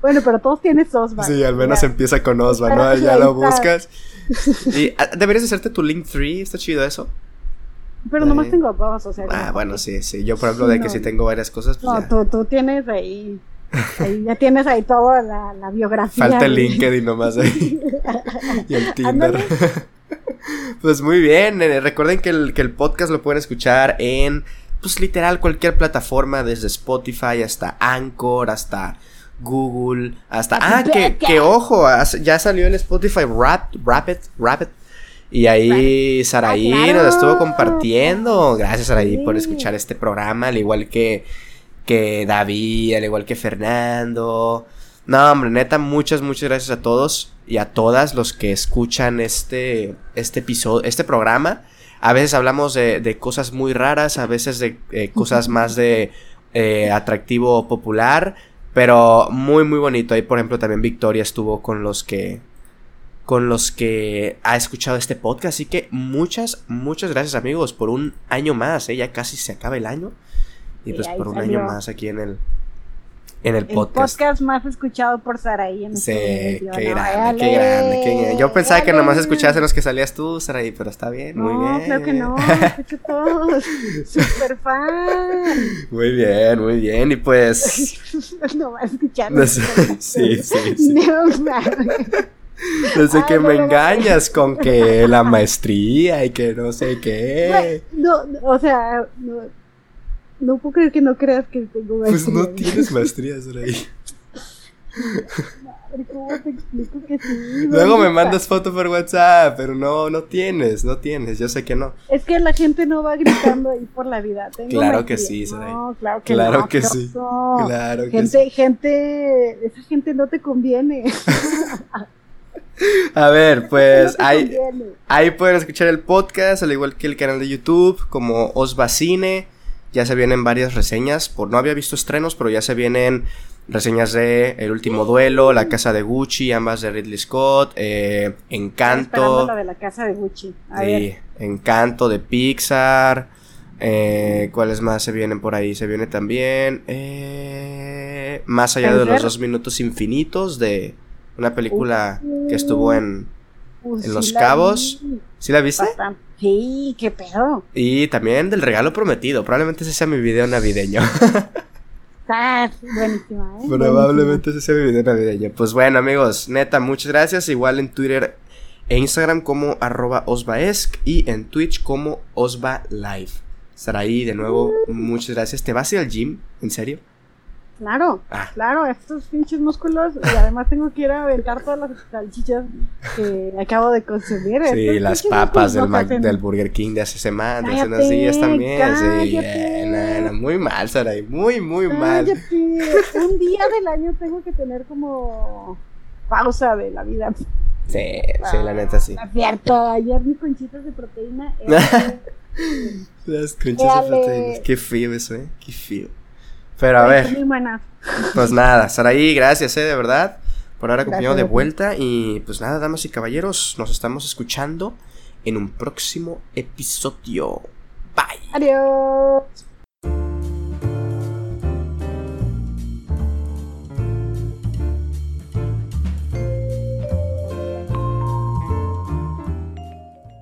S2: Bueno, pero todos tienes Osva.
S1: Sí, al menos empieza con Osva, ¿no? Ya lo buscas. Y ah, deberías hacerte tu link 3, está chido eso.
S2: Pero nomás tengo dos, o sea.
S1: Ah, bueno, sí, sí. Yo, por ejemplo, de que sí tengo varias cosas. Pues
S2: no, Tú, tú tienes ahí. ahí ya tienes ahí toda la, la biografía.
S1: Falta el LinkedIn nomás ahí. y el Tinder. pues muy bien. Recuerden que el, que el podcast lo pueden escuchar en. Pues literal cualquier plataforma, desde Spotify hasta Anchor, hasta Google, hasta. Ah, que, que ojo, ya salió el Spotify Rap, Rapid, Rapid Y ahí Saraí
S2: Ah, claro.
S1: nos estuvo compartiendo. Gracias, Saraí, por escuchar este programa, al igual que, que David, al igual que Fernando. No, hombre, neta, muchas, muchas gracias a todos y a todas los que escuchan este, este episodio, este programa. A veces hablamos de, de cosas muy raras, a veces de eh, cosas más de eh, atractivo popular, pero muy, muy bonito. Ahí, por ejemplo, también Victoria estuvo con los que con los que ha escuchado este podcast. Así que muchas, muchas gracias amigos por un año más. ¿eh? Ya casi se acaba el año. Y pues por un año más aquí en el, en el
S2: El
S1: podcast.
S2: podcast más escuchado por Saraí en
S1: Sí,
S2: este
S1: qué grande, qué grande, qué grande. Yo pensaba que nomás escuchabas en los que salías tú, Saraí, pero está bien, muy
S2: No,
S1: bien.
S2: claro que no, escucho todos. Super fan.
S1: Muy bien, muy bien. Y pues.
S2: no va a escuchar.
S1: No sé, sí, sí, sí.
S2: No.
S1: Desde
S2: Ay,
S1: que
S2: no
S1: me engañas con que la maestría y que no sé qué.
S2: No, o sea, no, puedo creer que no creas que tengo
S1: Pues no
S2: maestría.
S1: tienes maestría, Saraí.
S2: Madre, ¿Cómo te explico que sí?
S1: Luego me mandas foto por WhatsApp, pero no, no tienes, no tienes, yo sé que no.
S2: Es que la gente no va gritando ahí por la vida. Tengo
S1: Claro que
S2: maestría.
S1: sí.
S2: No, claro que
S1: Claro
S2: no,
S1: que sí. Claro que sí.
S2: Gente, gente, esa gente no te conviene.
S1: A ver, pues ahí, ahí pueden escuchar el podcast, al igual que el canal de YouTube, como Osva Cine. Ya se vienen varias reseñas, por no había visto estrenos, pero ya se vienen reseñas de El Último Duelo, La Casa de Gucci, ambas de Ridley Scott, eh, Encanto.
S2: la de la casa de Gucci. A ver.
S1: Encanto de Pixar. Eh, ¿Cuáles más se vienen por ahí? Se viene también. eh, más allá de los dos minutos infinitos de una película que estuvo en.
S2: Pues
S1: en
S2: sí
S1: Los Cabos.
S2: vi.
S1: ¿Sí la viste?
S2: Sí, qué pedo.
S1: Y también del regalo prometido. Probablemente ese sea mi video navideño.
S2: Está buenísima, ¿eh?
S1: Probablemente ese sea mi video navideño. Pues bueno, amigos, neta, muchas gracias. Igual en Twitter e Instagram como arroba osvaesc y en Twitch como osva live. Saraí, de nuevo, muchas gracias. ¿Te vas a ir al gym? ¿En serio?
S2: Claro,
S1: Ah.
S2: claro, estos pinches músculos. Y además tengo que ir a aventar todas las salchichas que acabo de consumir.
S1: Sí, las papas del, Mac- del Burger King de hace semanas, de hace unos días también. Sí,
S2: cállate.
S1: eh, no, no, muy mal, Saraí, muy, muy mal.
S2: Cállate. Un día del año tengo que tener como pausa de la vida.
S1: Sí, sí, la neta sí.
S2: No es cierto, ayer mis conchitas de proteína. eran-
S1: Las conchas de
S2: Dale.
S1: proteínas. Qué frío eso, eh. Qué frío. Pero a ver.
S2: muy.
S1: Pues nada, Saraí, gracias, eh, de verdad, por haber acompañado de vuelta. Y pues nada, damas y caballeros, nos estamos escuchando en un próximo episodio. Bye.
S2: Adiós.